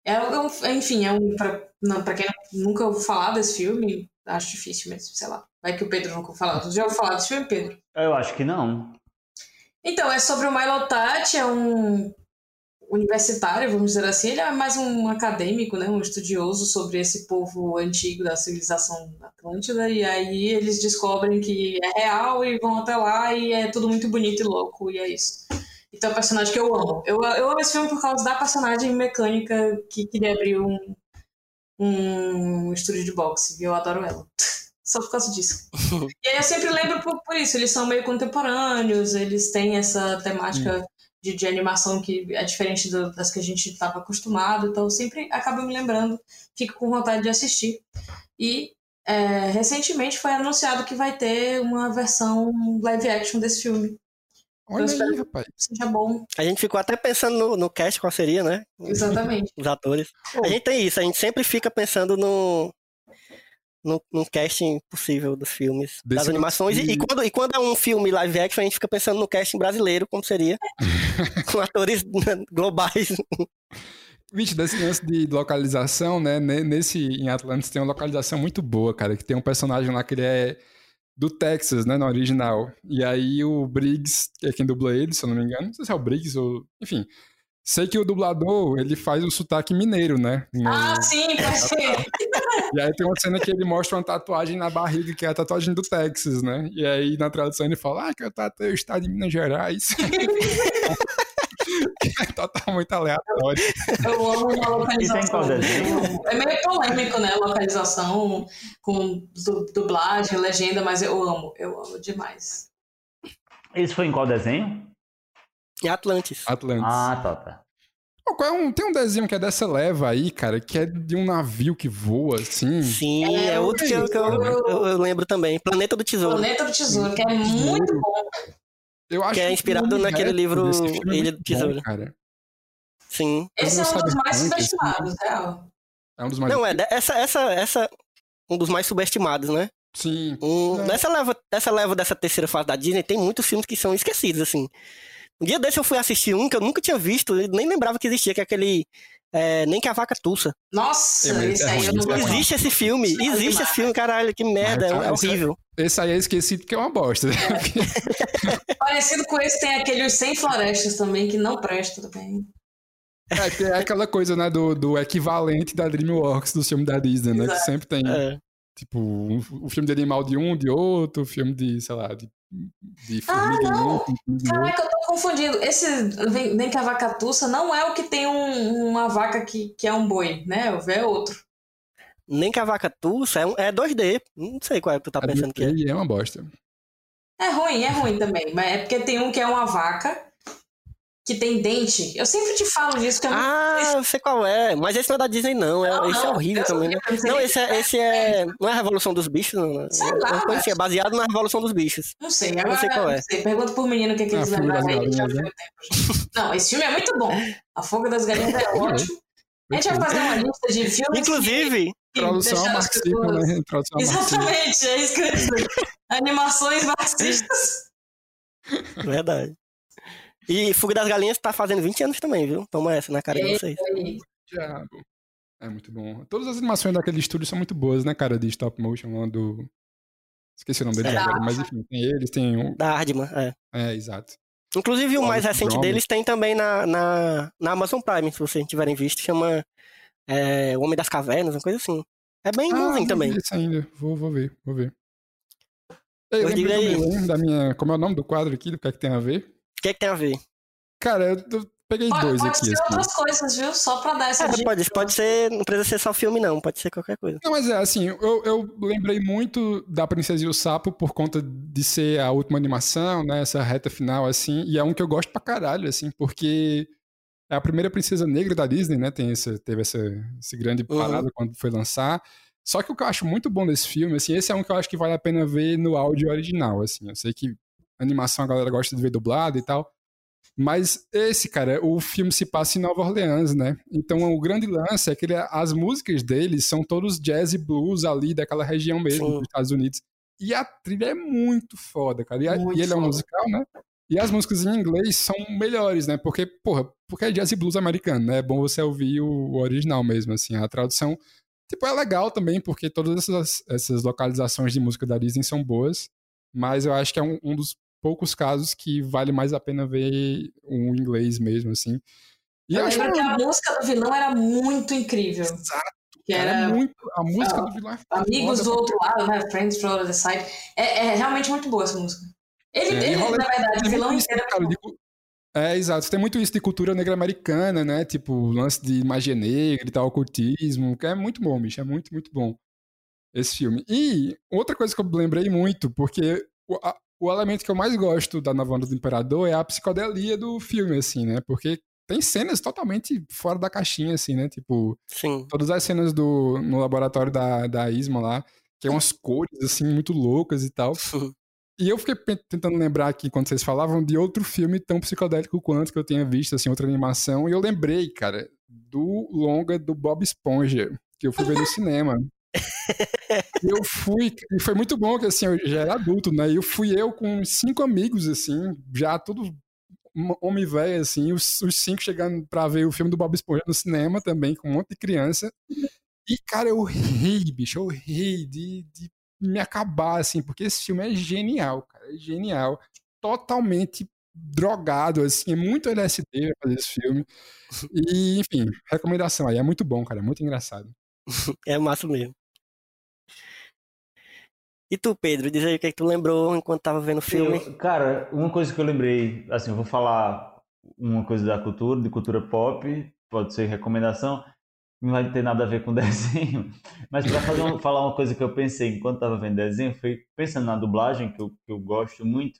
É um, enfim, é um. Pra, não, pra quem nunca ouviu falar desse filme, acho difícil mesmo, sei lá. Vai que o Pedro nunca ouviu falar. Tu já ouviu falar desse filme, Pedro? Eu acho que não. Então, é sobre o Milo Tati, é um universitário, vamos dizer assim. Ele é mais um acadêmico, né? Um estudioso sobre esse povo antigo da civilização atlântida. E aí eles descobrem que é real e vão até lá e é tudo muito bonito e louco, e é isso. Então é um personagem que eu amo. Eu, eu amo esse filme por causa da personagem mecânica que queria abrir um, um estúdio de boxe. E eu adoro ela. *laughs* Só por causa disso. *laughs* e aí eu sempre lembro por, por isso. Eles são meio contemporâneos, eles têm essa temática de, de animação que é diferente do- das que a gente estava acostumado. Então eu sempre acabo me lembrando, fico com vontade de assistir. E é, recentemente foi anunciado que vai ter uma versão live action desse filme. Olha espero aí, rapaz. Seja bom. A gente ficou até pensando no, no cast qual seria, né? Exatamente. Os atores. A gente tem isso, a gente sempre fica pensando no. No, no casting possível dos filmes, Desse das animações. E, e quando, e quando é um filme live action, a gente fica pensando no casting brasileiro, como seria. *laughs* com atores globais. Vixe, desse lance de localização, né? ne- Nesse, em Atlantis tem uma localização muito boa, cara. Que tem um personagem lá que ele é do Texas, né? No original. E aí o Briggs, que é quem dubla ele, se eu não me engano. Não sei se é o Briggs ou... Enfim. Sei que o dublador, ele faz o sotaque mineiro, né? no- Ah, sim, pode *laughs* ser. E aí tem uma cena que ele mostra uma tatuagem na barriga, que é a tatuagem do Texas, né? E aí na tradução ele fala, ah, que eu tatuei o estado de Minas Gerais. *laughs* é totalmente aleatório. Eu amo uma localização. Isso é em qual desenho? É meio polêmico, né? Localização com du- dublagem, legenda, mas eu amo, eu amo demais. Isso foi em qual desenho? Em Atlantis. Atlantis. Ah, tá, tá. É um- tem um desenho que é dessa leva aí, cara, que é de um navio que voa, assim. Sim, É, é, outro que, eu, que eu- eu- lembro também. Planeta do Tesouro. Planeta do Tesouro, que é muito bom. Eu acho Que é inspirado o naquele livro é Ilha do Tesouro. bom, cara. Sim. Esse é um dos mais assim. subestimados, real. É um dos mais. Não, é, essa, essa, essa. Um dos mais subestimados, né? Sim. Um, É. nessa, leva, nessa leva dessa terceira fase da Disney, tem muitos filmes que são esquecidos, assim. Um dia desse eu fui assistir um que eu nunca tinha visto, nem lembrava que existia, que é aquele. é, Nem que a vaca tussa. Nossa, É, mas esse é aí eu ruim, não é. Existe esse filme, Isso é existe esse filme, caralho, que merda, é, cara, é é- horrível. Esse aí é esquecido porque é uma bosta. *laughs* Parecido com esse, tem aquele Os 100 Florestas também, que não presta também. é, é aquela coisa, né, do, do equivalente da DreamWorks do filme da Disney, né? Que sempre tem, É. tipo, um, um filme de animal de um, de outro, filme de, sei lá, de, de formiga de um, não. outro. Caraca, eu tô confundindo. Esse Vem, vem que a vaca tussa não é o que tem um- uma vaca que, que é um boi, né? É outro. Nem que a vaca tussa é, um- é 2D. Não sei qual é que tu tá É pensando que é. É uma bosta. É ruim, é ruim também. Mas é porque tem um que é uma vaca que tem dente. Eu sempre te falo disso, que eu não Ah, eu sei qual é. Mas esse não é da Disney, não. É, Não, esse é não, horrível Deus também, né? Não, esse é, que esse é. Não é a Revolução dos Bichos, não. né? Sei É lá, coisa assim, é baseado na Revolução dos Bichos. Não sei, Não agora sei qual é. não sei. Pergunta por menino o que, é que Ah, eles lembraram aí. Já Galinhas, foi o tempo. já. Não, esse filme é muito bom. A Fuga das Galinhas é *laughs* ótimo. A gente vai fazer uma lista de filmes Inclusive, que, marxismo, pessoas... né? Marxismo. Exatamente, é isso que eu ia dizer. Animações marxistas. verdade. E Fuga das Galinhas tá fazendo 20 anos também, viu? Toma essa na cara de vocês. Diabo. É muito bom. Todas as animações daquele estúdio são muito boas, né, cara? De stop motion lá do. Esqueci o nome deles É. agora, mas enfim, tem eles, tem o. Da Hardman, é. É, exato. Inclusive, o Wallace mais recente deles tem também na, na, na Amazon Prime, se vocês tiverem visto. Chama é, O Homem das Cavernas, uma coisa assim. É bem Ah, bonzinho não também. vi Esse ainda. Vou, vou ver, vou ver. Ei, Eu lembrei digo aí. também, da minha. Como é o nome do quadro aqui? Do que é que tem a ver? O que é que tem a ver? Cara, eu, peguei Pode, dois pode aqui, ser assim. outras coisas, viu? Só pra dar essa É, dica. pode, pode ser, não precisa ser só filme, não. Pode ser qualquer coisa. Não, mas é assim, eu, eu lembrei muito da Princesa e o Sapo por conta de ser a última animação, né? Essa reta final, assim, e é um que eu gosto pra caralho, assim, porque é a primeira princesa negra da Disney, né? Tem essa, teve essa, esse grande Uhum. parada quando foi lançar. Só que o que eu acho muito bom desse filme, assim, esse é um que eu acho que vale a pena ver no áudio original, assim. Eu sei que animação a galera gosta de ver dublado e tal. Mas esse, cara, o filme se passa em Nova Orleans, né? Então o grande lance é que ele- as músicas dele são todos jazz e blues ali daquela região mesmo, Sim. dos Estados Unidos. E a trilha é muito foda, cara. E, a- e ele é um foda. musical, né? E as músicas em inglês são melhores, né? Porque, porra, porque é jazz e blues americano, né? É bom você ouvir o, o original mesmo, assim. A tradução, tipo, é legal também, porque todas essas, essas localizações de música da Disney são boas. Mas eu acho que é um, um dos poucos casos que vale mais a pena ver o inglês mesmo, assim. E Eu acho lembro que a música do vilão era muito incrível. Exato, Que era é muito, a música Ah, do vilão é Amigos do outro lado, né? Friends from the other side. É, é realmente muito boa essa música. Ele, É, ele rola- na verdade, o vilão inteiro é cara, de É, exato. Tem muito isso de cultura negra americana, né? Tipo, lance de magia negra e tal, ocultismo, que é muito bom, bicho. É muito, muito bom esse filme. E outra coisa que eu lembrei muito, porque a- o elemento que eu mais gosto da Nova Onda do Imperador é a psicodelia do filme, assim, né? Porque tem cenas totalmente fora da caixinha, assim, né? Tipo, Sim. todas as cenas do, no laboratório da, da Isma lá, que é umas cores, assim, muito loucas e tal. *laughs* E eu fiquei tentando lembrar aqui, quando vocês falavam, de outro filme tão psicodélico quanto que eu tenha visto, assim, outra animação. E eu lembrei, cara, do longa do Bob Esponja, que eu fui ver no *laughs* cinema. *laughs* Eu fui, e foi muito bom que assim, eu já era adulto, né? E eu fui eu com cinco amigos, assim, já tudo homem velho, assim, os, os cinco chegando pra ver o filme do Bob Esponja no cinema também, com um monte de criança. E, cara, eu ri, bicho, eu ri de, de me acabar, assim, porque esse filme é genial, cara, é genial. Totalmente drogado, assim, é muito LSD fazer esse filme. *laughs* E, enfim, recomendação aí, é muito bom, cara, é muito engraçado. É massa mesmo. E tu, Pedro, diz aí o que, é que tu lembrou enquanto tava vendo o filme. Eu- cara, uma coisa que eu lembrei, assim, eu vou falar uma coisa da cultura, de cultura pop, pode ser recomendação, não vai ter nada a ver com *laughs* desenho, mas para fazer um- falar uma coisa que eu pensei enquanto estava vendo desenho, foi pensando na dublagem, que eu, que eu gosto muito,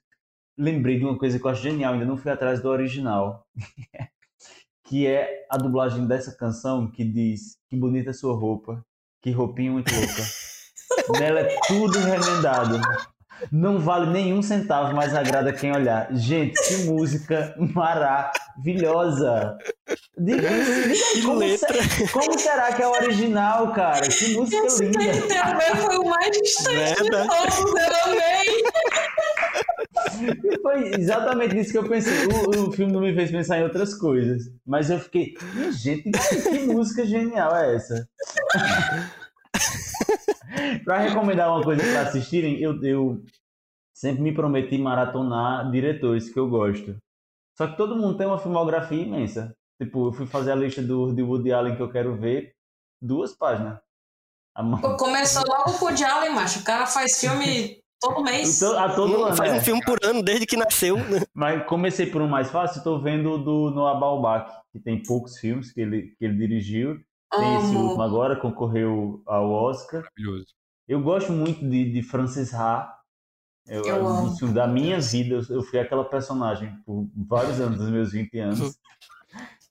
lembrei de uma coisa que eu acho genial, ainda não fui atrás do original, *laughs* que é a dublagem dessa canção que diz que bonita é sua roupa, que roupinha muito louca. *laughs* Nela é tudo remendado. Não vale nenhum centavo, mas agrada quem olhar. Gente, que música maravilhosa! Diga, diga como, letra. se- como será que é o original, cara? Que música Esse linda! também foi o mais distante de Verdade. todos, eu amei. Foi exatamente isso que eu pensei. O, o filme não me fez pensar em outras coisas. Mas eu fiquei, "Minha gente, que música genial é essa? Pra recomendar uma coisa pra assistirem, eu, eu sempre me prometi maratonar diretores que eu gosto. Só que todo mundo tem uma filmografia imensa. Tipo, eu fui fazer a lista do, de Woody Allen que eu quero ver, duas páginas. Pô, Começou logo com o Woody Allen, macho. O cara faz filme todo mês. To- A todo ano, Faz é. um filme por ano desde que nasceu. né? Mas comecei por um mais fácil, estou vendo o do Noah Baumbach, que tem poucos filmes que ele, que ele dirigiu. Tem esse último agora, concorreu ao Oscar. Maravilhoso. Eu gosto muito de, de Francis Ha. Eu, Eu amo. filmes da minha vida, eu, eu fui aquela personagem por vários anos, dos meus 20 anos. *laughs*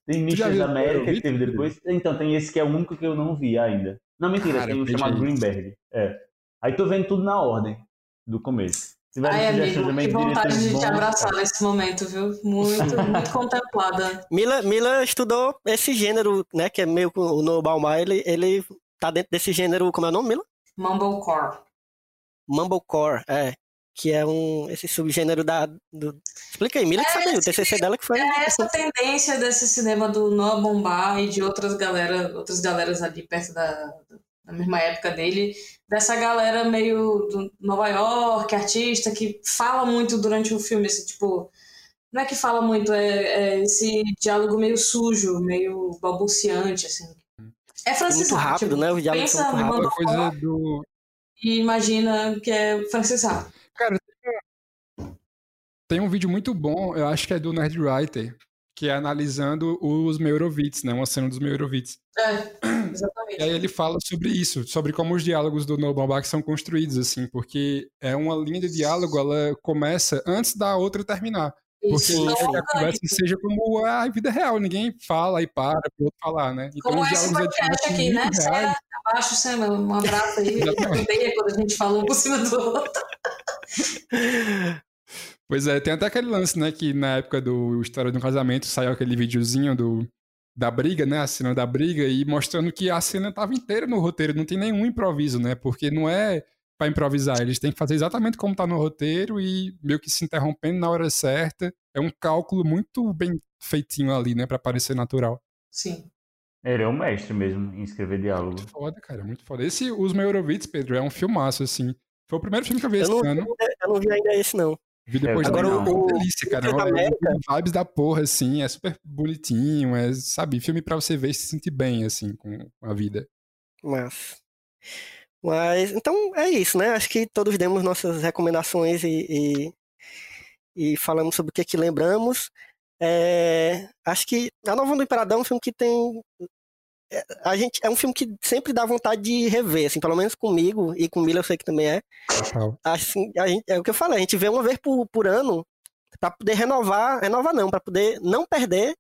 Tem viu América, que Aerosmith, teve depois. Então, tem esse que é o único que eu não vi ainda. Não, mentira, Cara, tem um chamado. Greenberg. É. Aí tô vendo tudo na ordem do começo. Se tiver Ai, amigo, também que de vontade de te abraçar nesse momento, viu? Muito, *laughs* muito contemplada. Mila, Mila estudou esse gênero, né? Que é meio o No Balmar, ele, ele tá dentro desse gênero, como é o nome, Mila? Mumblecore. Mumblecore, é. Que é um, esse subgênero da. Do... Explica aí, Mila que sabe, o TCC dela que foi. É essa tendência desse cinema do Noah Bombar e de outras galera, outras galeras ali perto da, da mesma época dele, dessa galera meio do Nova York, artista, que fala muito durante o filme, assim, tipo, não é que fala muito, é, é esse diálogo meio sujo, meio balbuciante, assim. É Francis Muito rápido, tipo, né? Os diálogos são pensa muito Mumblecore coisa do. e imagina que é Francis Ha. Cara, tem um- tem um vídeo muito bom, eu acho que é do Nerd Writer, que é analisando os Meurovitz, né? Uma cena dos Meurovitz. É, *clears throat* E exatamente. aí ele fala sobre isso, sobre como os diálogos do Noah Baumbach são construídos, assim, porque é uma linha de diálogo, ela começa antes da outra terminar. Porque Isso, que a conversa seja como a vida real, ninguém fala e para pro outro falar, né? Então Como esse podcast aqui, né? Reais. é abaixo, Sam, um abraço aí. *laughs* Exatamente. Odeia quando a gente fala um por cima do outro. *laughs* Pois é, tem até aquele lance, né, que na época do História de um Casamento saiu aquele videozinho do, da briga, né, a cena da briga, e mostrando que a cena tava inteira no roteiro, não tem nenhum improviso, né, porque não é pra improvisar, eles têm que fazer exatamente como tá no roteiro e meio que se interrompendo na hora certa. É um cálculo muito bem feitinho ali, né, pra parecer natural. Sim. Ele é um mestre mesmo em escrever diálogo. Muito foda, cara, muito foda. Esse Os Meurovitz, Pedro, é um filmaço, assim. Foi o primeiro filme que eu vi Eu esse não, ano. eu não vi ainda esse, não. Vi depois Agora, também, o- é delícia, cara. É uma, vibes da porra, assim, é super bonitinho, é, sabe, filme pra você ver e se sentir bem, assim, com a vida. Mas. Mas, então é isso, né? Acho que todos demos nossas recomendações e, e, e falamos sobre o que, que lembramos. É, acho que A Nova do Imperador é um filme que tem. É, A gente, é um filme que sempre dá vontade de rever, assim, pelo menos comigo e com o Mila eu sei que também é. Assim, a gente- é o que eu falei, a gente vê uma vez por, por ano para poder renovar, renovar não, para poder não perder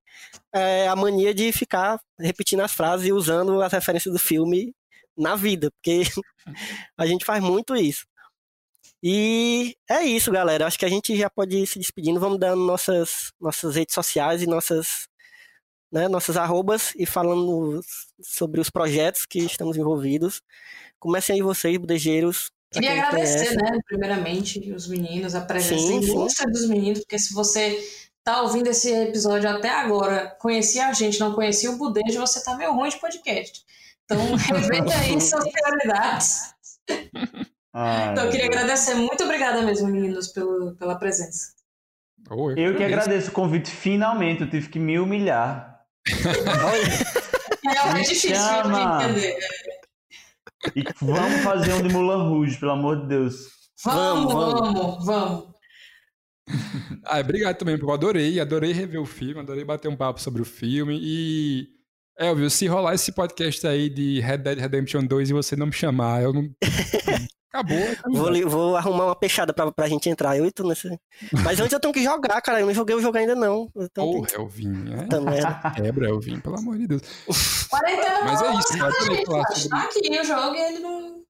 é, a mania de ficar repetindo as frases e usando as referências do filme na vida, porque *laughs* a gente faz muito isso. E é isso, galera. Acho que a gente já pode ir se despedindo. Vamos dando nossas, nossas redes sociais e nossas, né, nossas arrobas e falando sobre os projetos que estamos envolvidos. Comecem aí vocês, budejeiros. pra Queria agradecer, né, primeiramente, os meninos, a presença Sim, sim. ilustre dos meninos, porque se você tá ouvindo esse episódio até agora, conhecia a gente, não conhecia o Budejo, você tá meio ruim de podcast. Então, *laughs* reveja aí suas prioridades. Ai, Então, eu queria agradecer, muito obrigada mesmo, meninos, pelo, pela presença. Eu que agradeço o convite, finalmente. Eu tive que me humilhar. É difícil chama. de entender. E vamos fazer um de Mulan Rouge, pelo amor de Deus. Vamos, Vamos, vamos, vamos. *laughs* Ah, obrigado também, porque eu adorei, adorei rever o filme, adorei bater um papo sobre o filme e. Elvio, se rolar esse podcast aí de Red Dead Redemption 2 e você não me chamar, eu não. *laughs* Acabou. acabou. Vou, vou arrumar uma peixada pra, pra gente entrar. Eu e tu nesse. Mas antes eu tenho que jogar, cara. Eu não joguei o jogo ainda, não. Então Porra, tem Elvin, é? Puta *laughs* merda. Quebra, Elvin, pelo amor de Deus. Quarentena Mas é isso, cara, Tá aqui o jogo e ele não.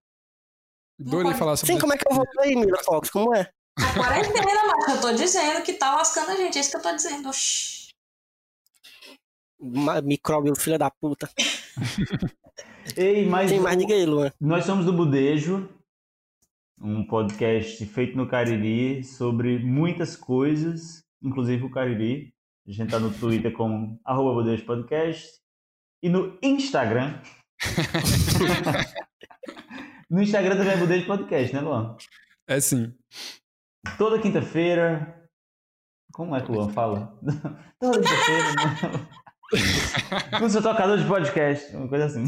Adorei falar sobre Sim, como é que eu vou aí, Mila Fox? Como é? A quarentena, mas eu tô dizendo que tá lascando a gente. É isso que eu tô dizendo. Oxi. Micróbio, filha da puta. Ei, mas o- diga aí, Luan. nós somos do Budejo, um podcast feito no Cariri sobre muitas coisas, inclusive o Cariri. A gente tá no Twitter como arroba Podcast e no Instagram. *laughs* no Instagram também é Budejo Podcast, né, Luan? É sim. Toda quinta-feira. Como é que o Luan fala? *laughs* Toda quinta-feira. No seu tocador de podcast, uma coisa assim.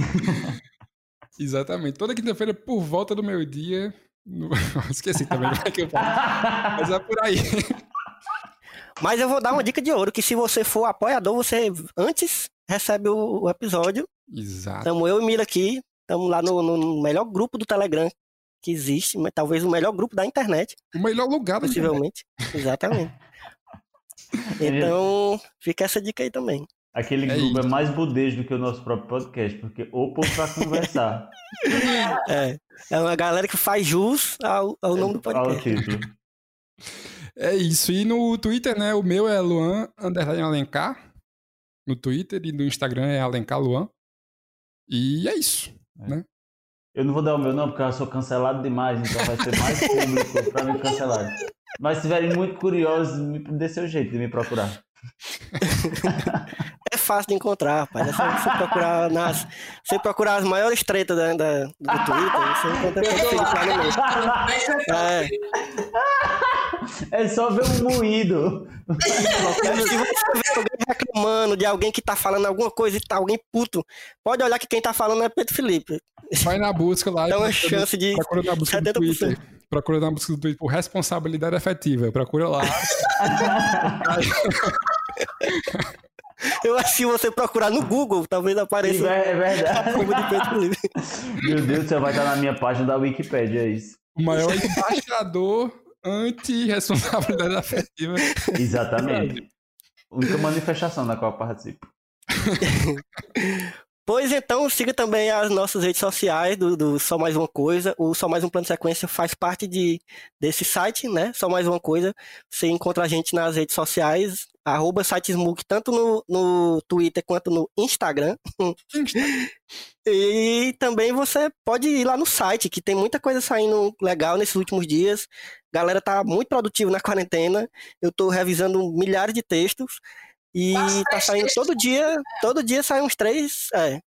Exatamente. Toda quinta-feira, por volta do meio-dia. No- *laughs* Esqueci também é que eu falo. Mas é por aí. *laughs* Mas eu vou dar uma dica de ouro, que se você for apoiador, você antes recebe o, o episódio. Exato. Estamos eu e Mila aqui. Estamos lá no, no melhor grupo do Telegram que existe, mas talvez o melhor grupo da internet, O melhor lugar da internet. possivelmente. Exatamente. *laughs* Então, fica essa dica aí também. Aquele É grupo é isso. mais budejo do que o nosso próprio podcast, porque o povo pra conversar. *laughs* É, é uma galera que faz jus ao, ao nome do Ao podcast. título. É isso. E no Twitter, né? O meu é Luan Underline Alencar. No Twitter e no Instagram é Alencar Luan. E é isso. Eu não vou dar o meu não, porque eu sou cancelado demais, então vai ser mais público pra me cancelar. Mas se estiverem muito curiosos, me dê seu jeito de me procurar. *laughs* É fácil de encontrar, rapaz. É só você procurar nas. Você procurar as maiores tretas da, da- do Twitter, você encontra Pedro Felipe lá no meio. É, É só ver um moído. se você vê alguém reclamando de alguém que tá falando alguma coisa e tá alguém puto, pode olhar que quem tá falando é Pedro Felipe. Vai na busca lá. e Dá uma procura- chance de Procura na busca do 70%. Twitter. Procura na busca do Twitter por responsabilidade afetiva. Procura lá. *laughs* *laughs* Eu acho que se você procurar no Google, talvez apareça É verdade. *laughs* como de. Meu Deus céu, vai estar na minha página da Wikipédia, é isso. O maior embaixador anti-responsabilidade afetiva. Exatamente. Única manifestação na qual eu participo. *laughs* Pois então, siga também as nossas redes sociais do, do Só Mais Uma Coisa. O Só Mais Um Plano de Sequência faz parte de, desse site, né? Só Mais Uma Coisa. Você encontra a gente nas redes sociais, arroba sitesmook, tanto no, no Twitter quanto no Instagram. *laughs* E também você pode ir lá no site, que tem muita coisa saindo legal nesses últimos dias. Galera tá muito produtivo na quarentena. Eu tô revisando milhares de textos. E Bastante tá saindo todo dia, todo dia sai uns três, é.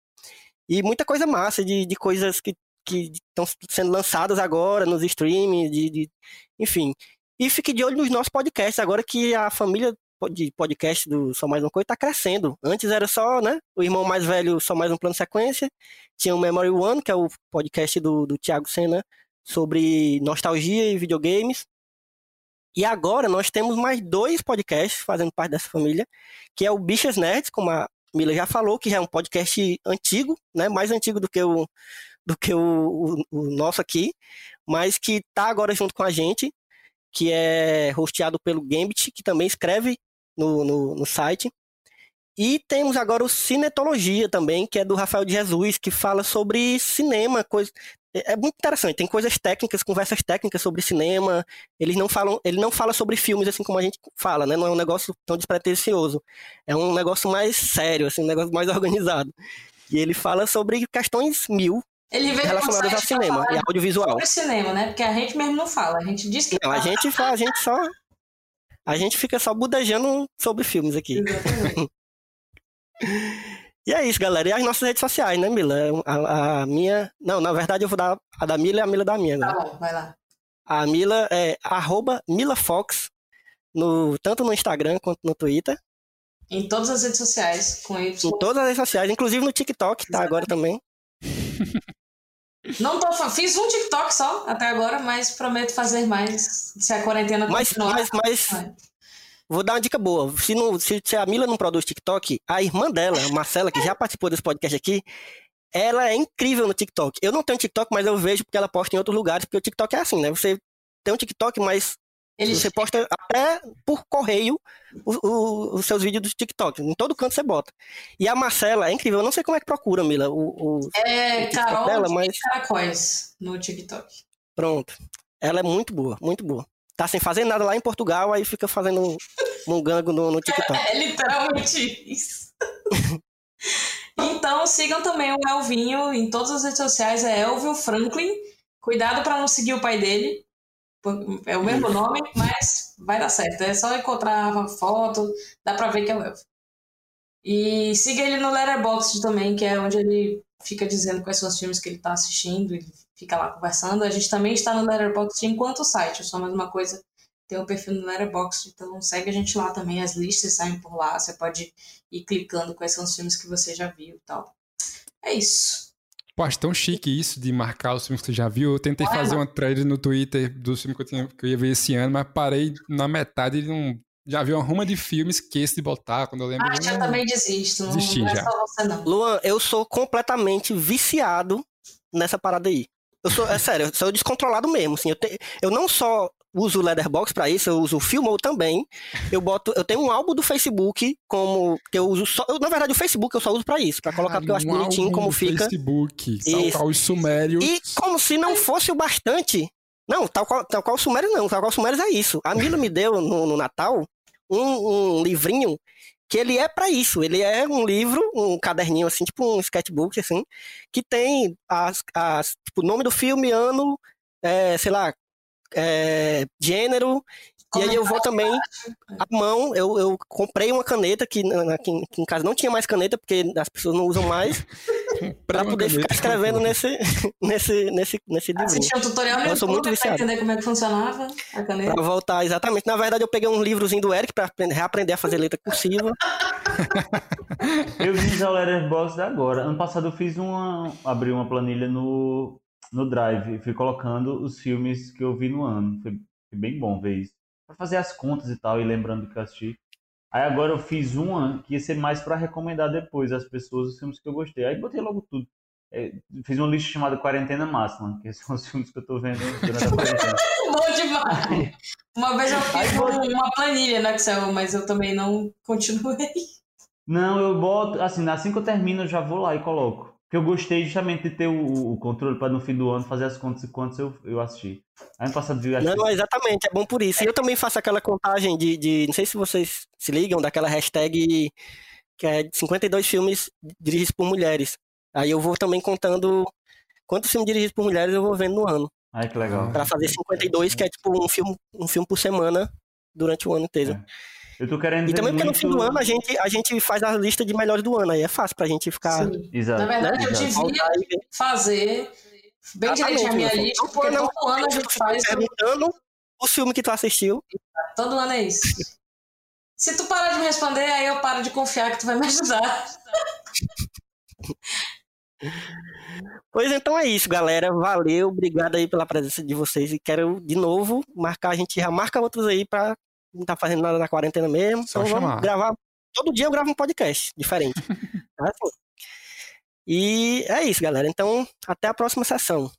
E muita coisa massa de, de coisas que que estão sendo lançadas agora nos streams, de, de- enfim. E fique de olho nos nossos podcasts, agora que a família de podcast do Só Mais Uma Coisa tá crescendo. Antes era só, né, o irmão mais velho Só Mais Um Plano Sequência, tinha o Memory One, que é o podcast do, do Thiago Senna, sobre nostalgia e videogames. E agora nós temos mais dois podcasts fazendo parte dessa família, que é o Bichas Nerds, como a Mila já falou, que já é um podcast antigo, né? Mais antigo do que o, do que o, o- o nosso aqui, mas que tá agora junto com a gente, que é hosteado pelo Gambit, que também escreve no, no, no site. E temos agora o Cinetologia também, que é do Rafael de Jesus, que fala sobre cinema, coisa. É é muito interessante, tem coisas técnicas, conversas técnicas sobre cinema. Eles não falam, ele não fala sobre filmes assim como a gente fala, né? Não é um negócio tão despretensioso. É um negócio mais sério, assim, um negócio mais *laughs* organizado. E ele fala sobre questões mil Ele veio relacionadas ao cinema e audiovisual. sobre cinema, né? Porque a gente mesmo não fala. A gente diz que Não, a gente, a gente só. A gente fica só budejando sobre filmes aqui. Exatamente. *laughs* E é isso, galera. E as nossas redes sociais, né, Mila? A, a minha. Não, na verdade eu vou dar a da Mila e a Mila da minha. Tá Agora. bom, vai lá. A Mila é arroba MilaFox, no, tanto no Instagram quanto no Twitter. Em todas as redes sociais, com Y. Em todas as redes sociais, inclusive no TikTok, tá agora também. Não tô Fiz um TikTok só até agora, mas prometo fazer mais se a quarentena Mas, continuar. mas, mas Vai. Vou dar uma dica boa. Se, não, se, se a Mila não produz TikTok, a irmã dela, a Marcela, que já participou desse podcast aqui, ela é incrível no TikTok. Eu não tenho TikTok, mas eu vejo porque ela posta em outros lugares, porque o TikTok é assim, né? Você tem um TikTok, mas Eles você posta até por correio o- o- os seus vídeos do TikTok. Em todo canto você bota. E a Marcela é incrível. Eu não sei como é que procura, Mila, o, o- é o Carol dela, de mas Caracóis no TikTok. pronto. Ela é muito boa, muito boa. Tá sem fazer nada lá em Portugal, aí fica fazendo um, um gango no, no TikTok. É literalmente isso. então sigam também o Elvinho em todas as redes sociais, é Elvio Franklin. Cuidado para não seguir o pai dele. É o mesmo nome, mas vai dar certo. É só encontrar uma foto, dá pra ver que é o Elvio. E siga ele no Letterboxd também, que é onde ele fica dizendo quais são os filmes que ele tá assistindo, ele fica lá conversando. A gente também está no Letterboxd enquanto site, só mais uma coisa tem um perfil no Letterboxd, então segue a gente lá também, as listas saem por lá, você pode ir clicando quais são os filmes que você já viu e tal. É isso. Pô, acho tão chique isso de marcar os filmes que você já viu. Eu tentei Olha. fazer uma thread no Twitter dos filmes que eu, tinha, que eu ia ver esse ano, mas parei na metade e não. Já vi uma ruma de filmes, esqueço de botar quando eu lembro. Ah, já não, também desisto, não, Desisti não é já. só você não. Luan, eu sou completamente viciado nessa parada aí. Eu sou, é sério, eu sou descontrolado mesmo. Assim, eu, te- eu não só uso o Letterboxd pra isso, eu uso o Filmou também. Eu boto, eu tenho um álbum do Facebook como que eu uso só, eu, na verdade o Facebook eu só uso pra isso, pra colocar porque eu acho um bonitinho álbum como fica. Facebook, tal Isso. qual os sumérios. E como se não fosse o bastante. Não, tal qual, tal qual o Sumérios não, tal qual o Sumérios é isso. A Mila me deu no, no Natal um, um livrinho que ele é pra isso. Ele é um livro, um caderninho assim, tipo um sketchbook assim, que tem as, as tipo, nome do filme, ano, é, sei lá, é, gênero. E aí eu vou também à mão, eu, eu comprei uma caneta que em- aqui em casa não tinha mais caneta porque as pessoas não usam mais *laughs* pra poder ficar escrevendo nesse nesse nesse nesse. Assisti um tutorial no Eu sou muito YouTube pra viciado. entender como é que funcionava a caneta. Pra voltar, exatamente. Na verdade, eu peguei um livrozinho do Eric pra aprender- reaprender a fazer letra cursiva. *laughs* Eu vi já o Letterboxd agora. Ano passado eu fiz uma. abri uma planilha no, no Drive e fui colocando os filmes que eu vi no ano. Foi, foi bem bom ver isso. Pra fazer as contas e tal, e lembrando que eu assisti. Aí agora eu fiz uma que ia ser mais pra recomendar depois às pessoas os filmes que eu gostei. Aí botei logo tudo. É, fiz uma lista chamada Quarentena Máxima, que são os *laughs* filmes que eu tô vendo durante a quarentena. *laughs* Bom demais! Uma vez eu fiz um- uma planilha no Excel, mas eu também não continuei. Não, eu boto, assim, assim que eu termino, eu já vou lá e coloco. Porque eu gostei justamente de ter o, o controle para no fim do ano fazer as contas de quantos eu, eu assisti. Aí no passado eu assisti. Não, exatamente, é bom por isso. E eu também faço aquela contagem de, de. Não sei se vocês se ligam, daquela hashtag que é 52 filmes dirigidos por mulheres. Aí eu vou também contando quantos filmes dirigidos por mulheres eu vou vendo no ano. Ai, que legal. Pra fazer 52, que é tipo um filme, um filme por semana durante o ano inteiro. É. Eu tô querendo E também porque no muito... fim do ano a gente, a gente faz a lista de melhores do ano. Aí é fácil pra gente ficar. Sim. Exato. Na verdade, eu devia fazer bem direitinho a minha lista, porque Todo ano- ano a gente faz. Perguntando o filme que tu assistiu. Todo ano é isso. Se tu parar de me responder, aí eu paro de confiar que tu vai me ajudar. *laughs* Pois então é isso, galera. Valeu, obrigado aí pela presença de vocês. E quero de novo marcar, a gente já marca outros aí pra não tá fazendo nada na quarentena mesmo. Só então vamos chamar. gravar. Todo dia eu gravo um podcast diferente. *laughs* Tá? E é isso, galera. Então, até a próxima sessão.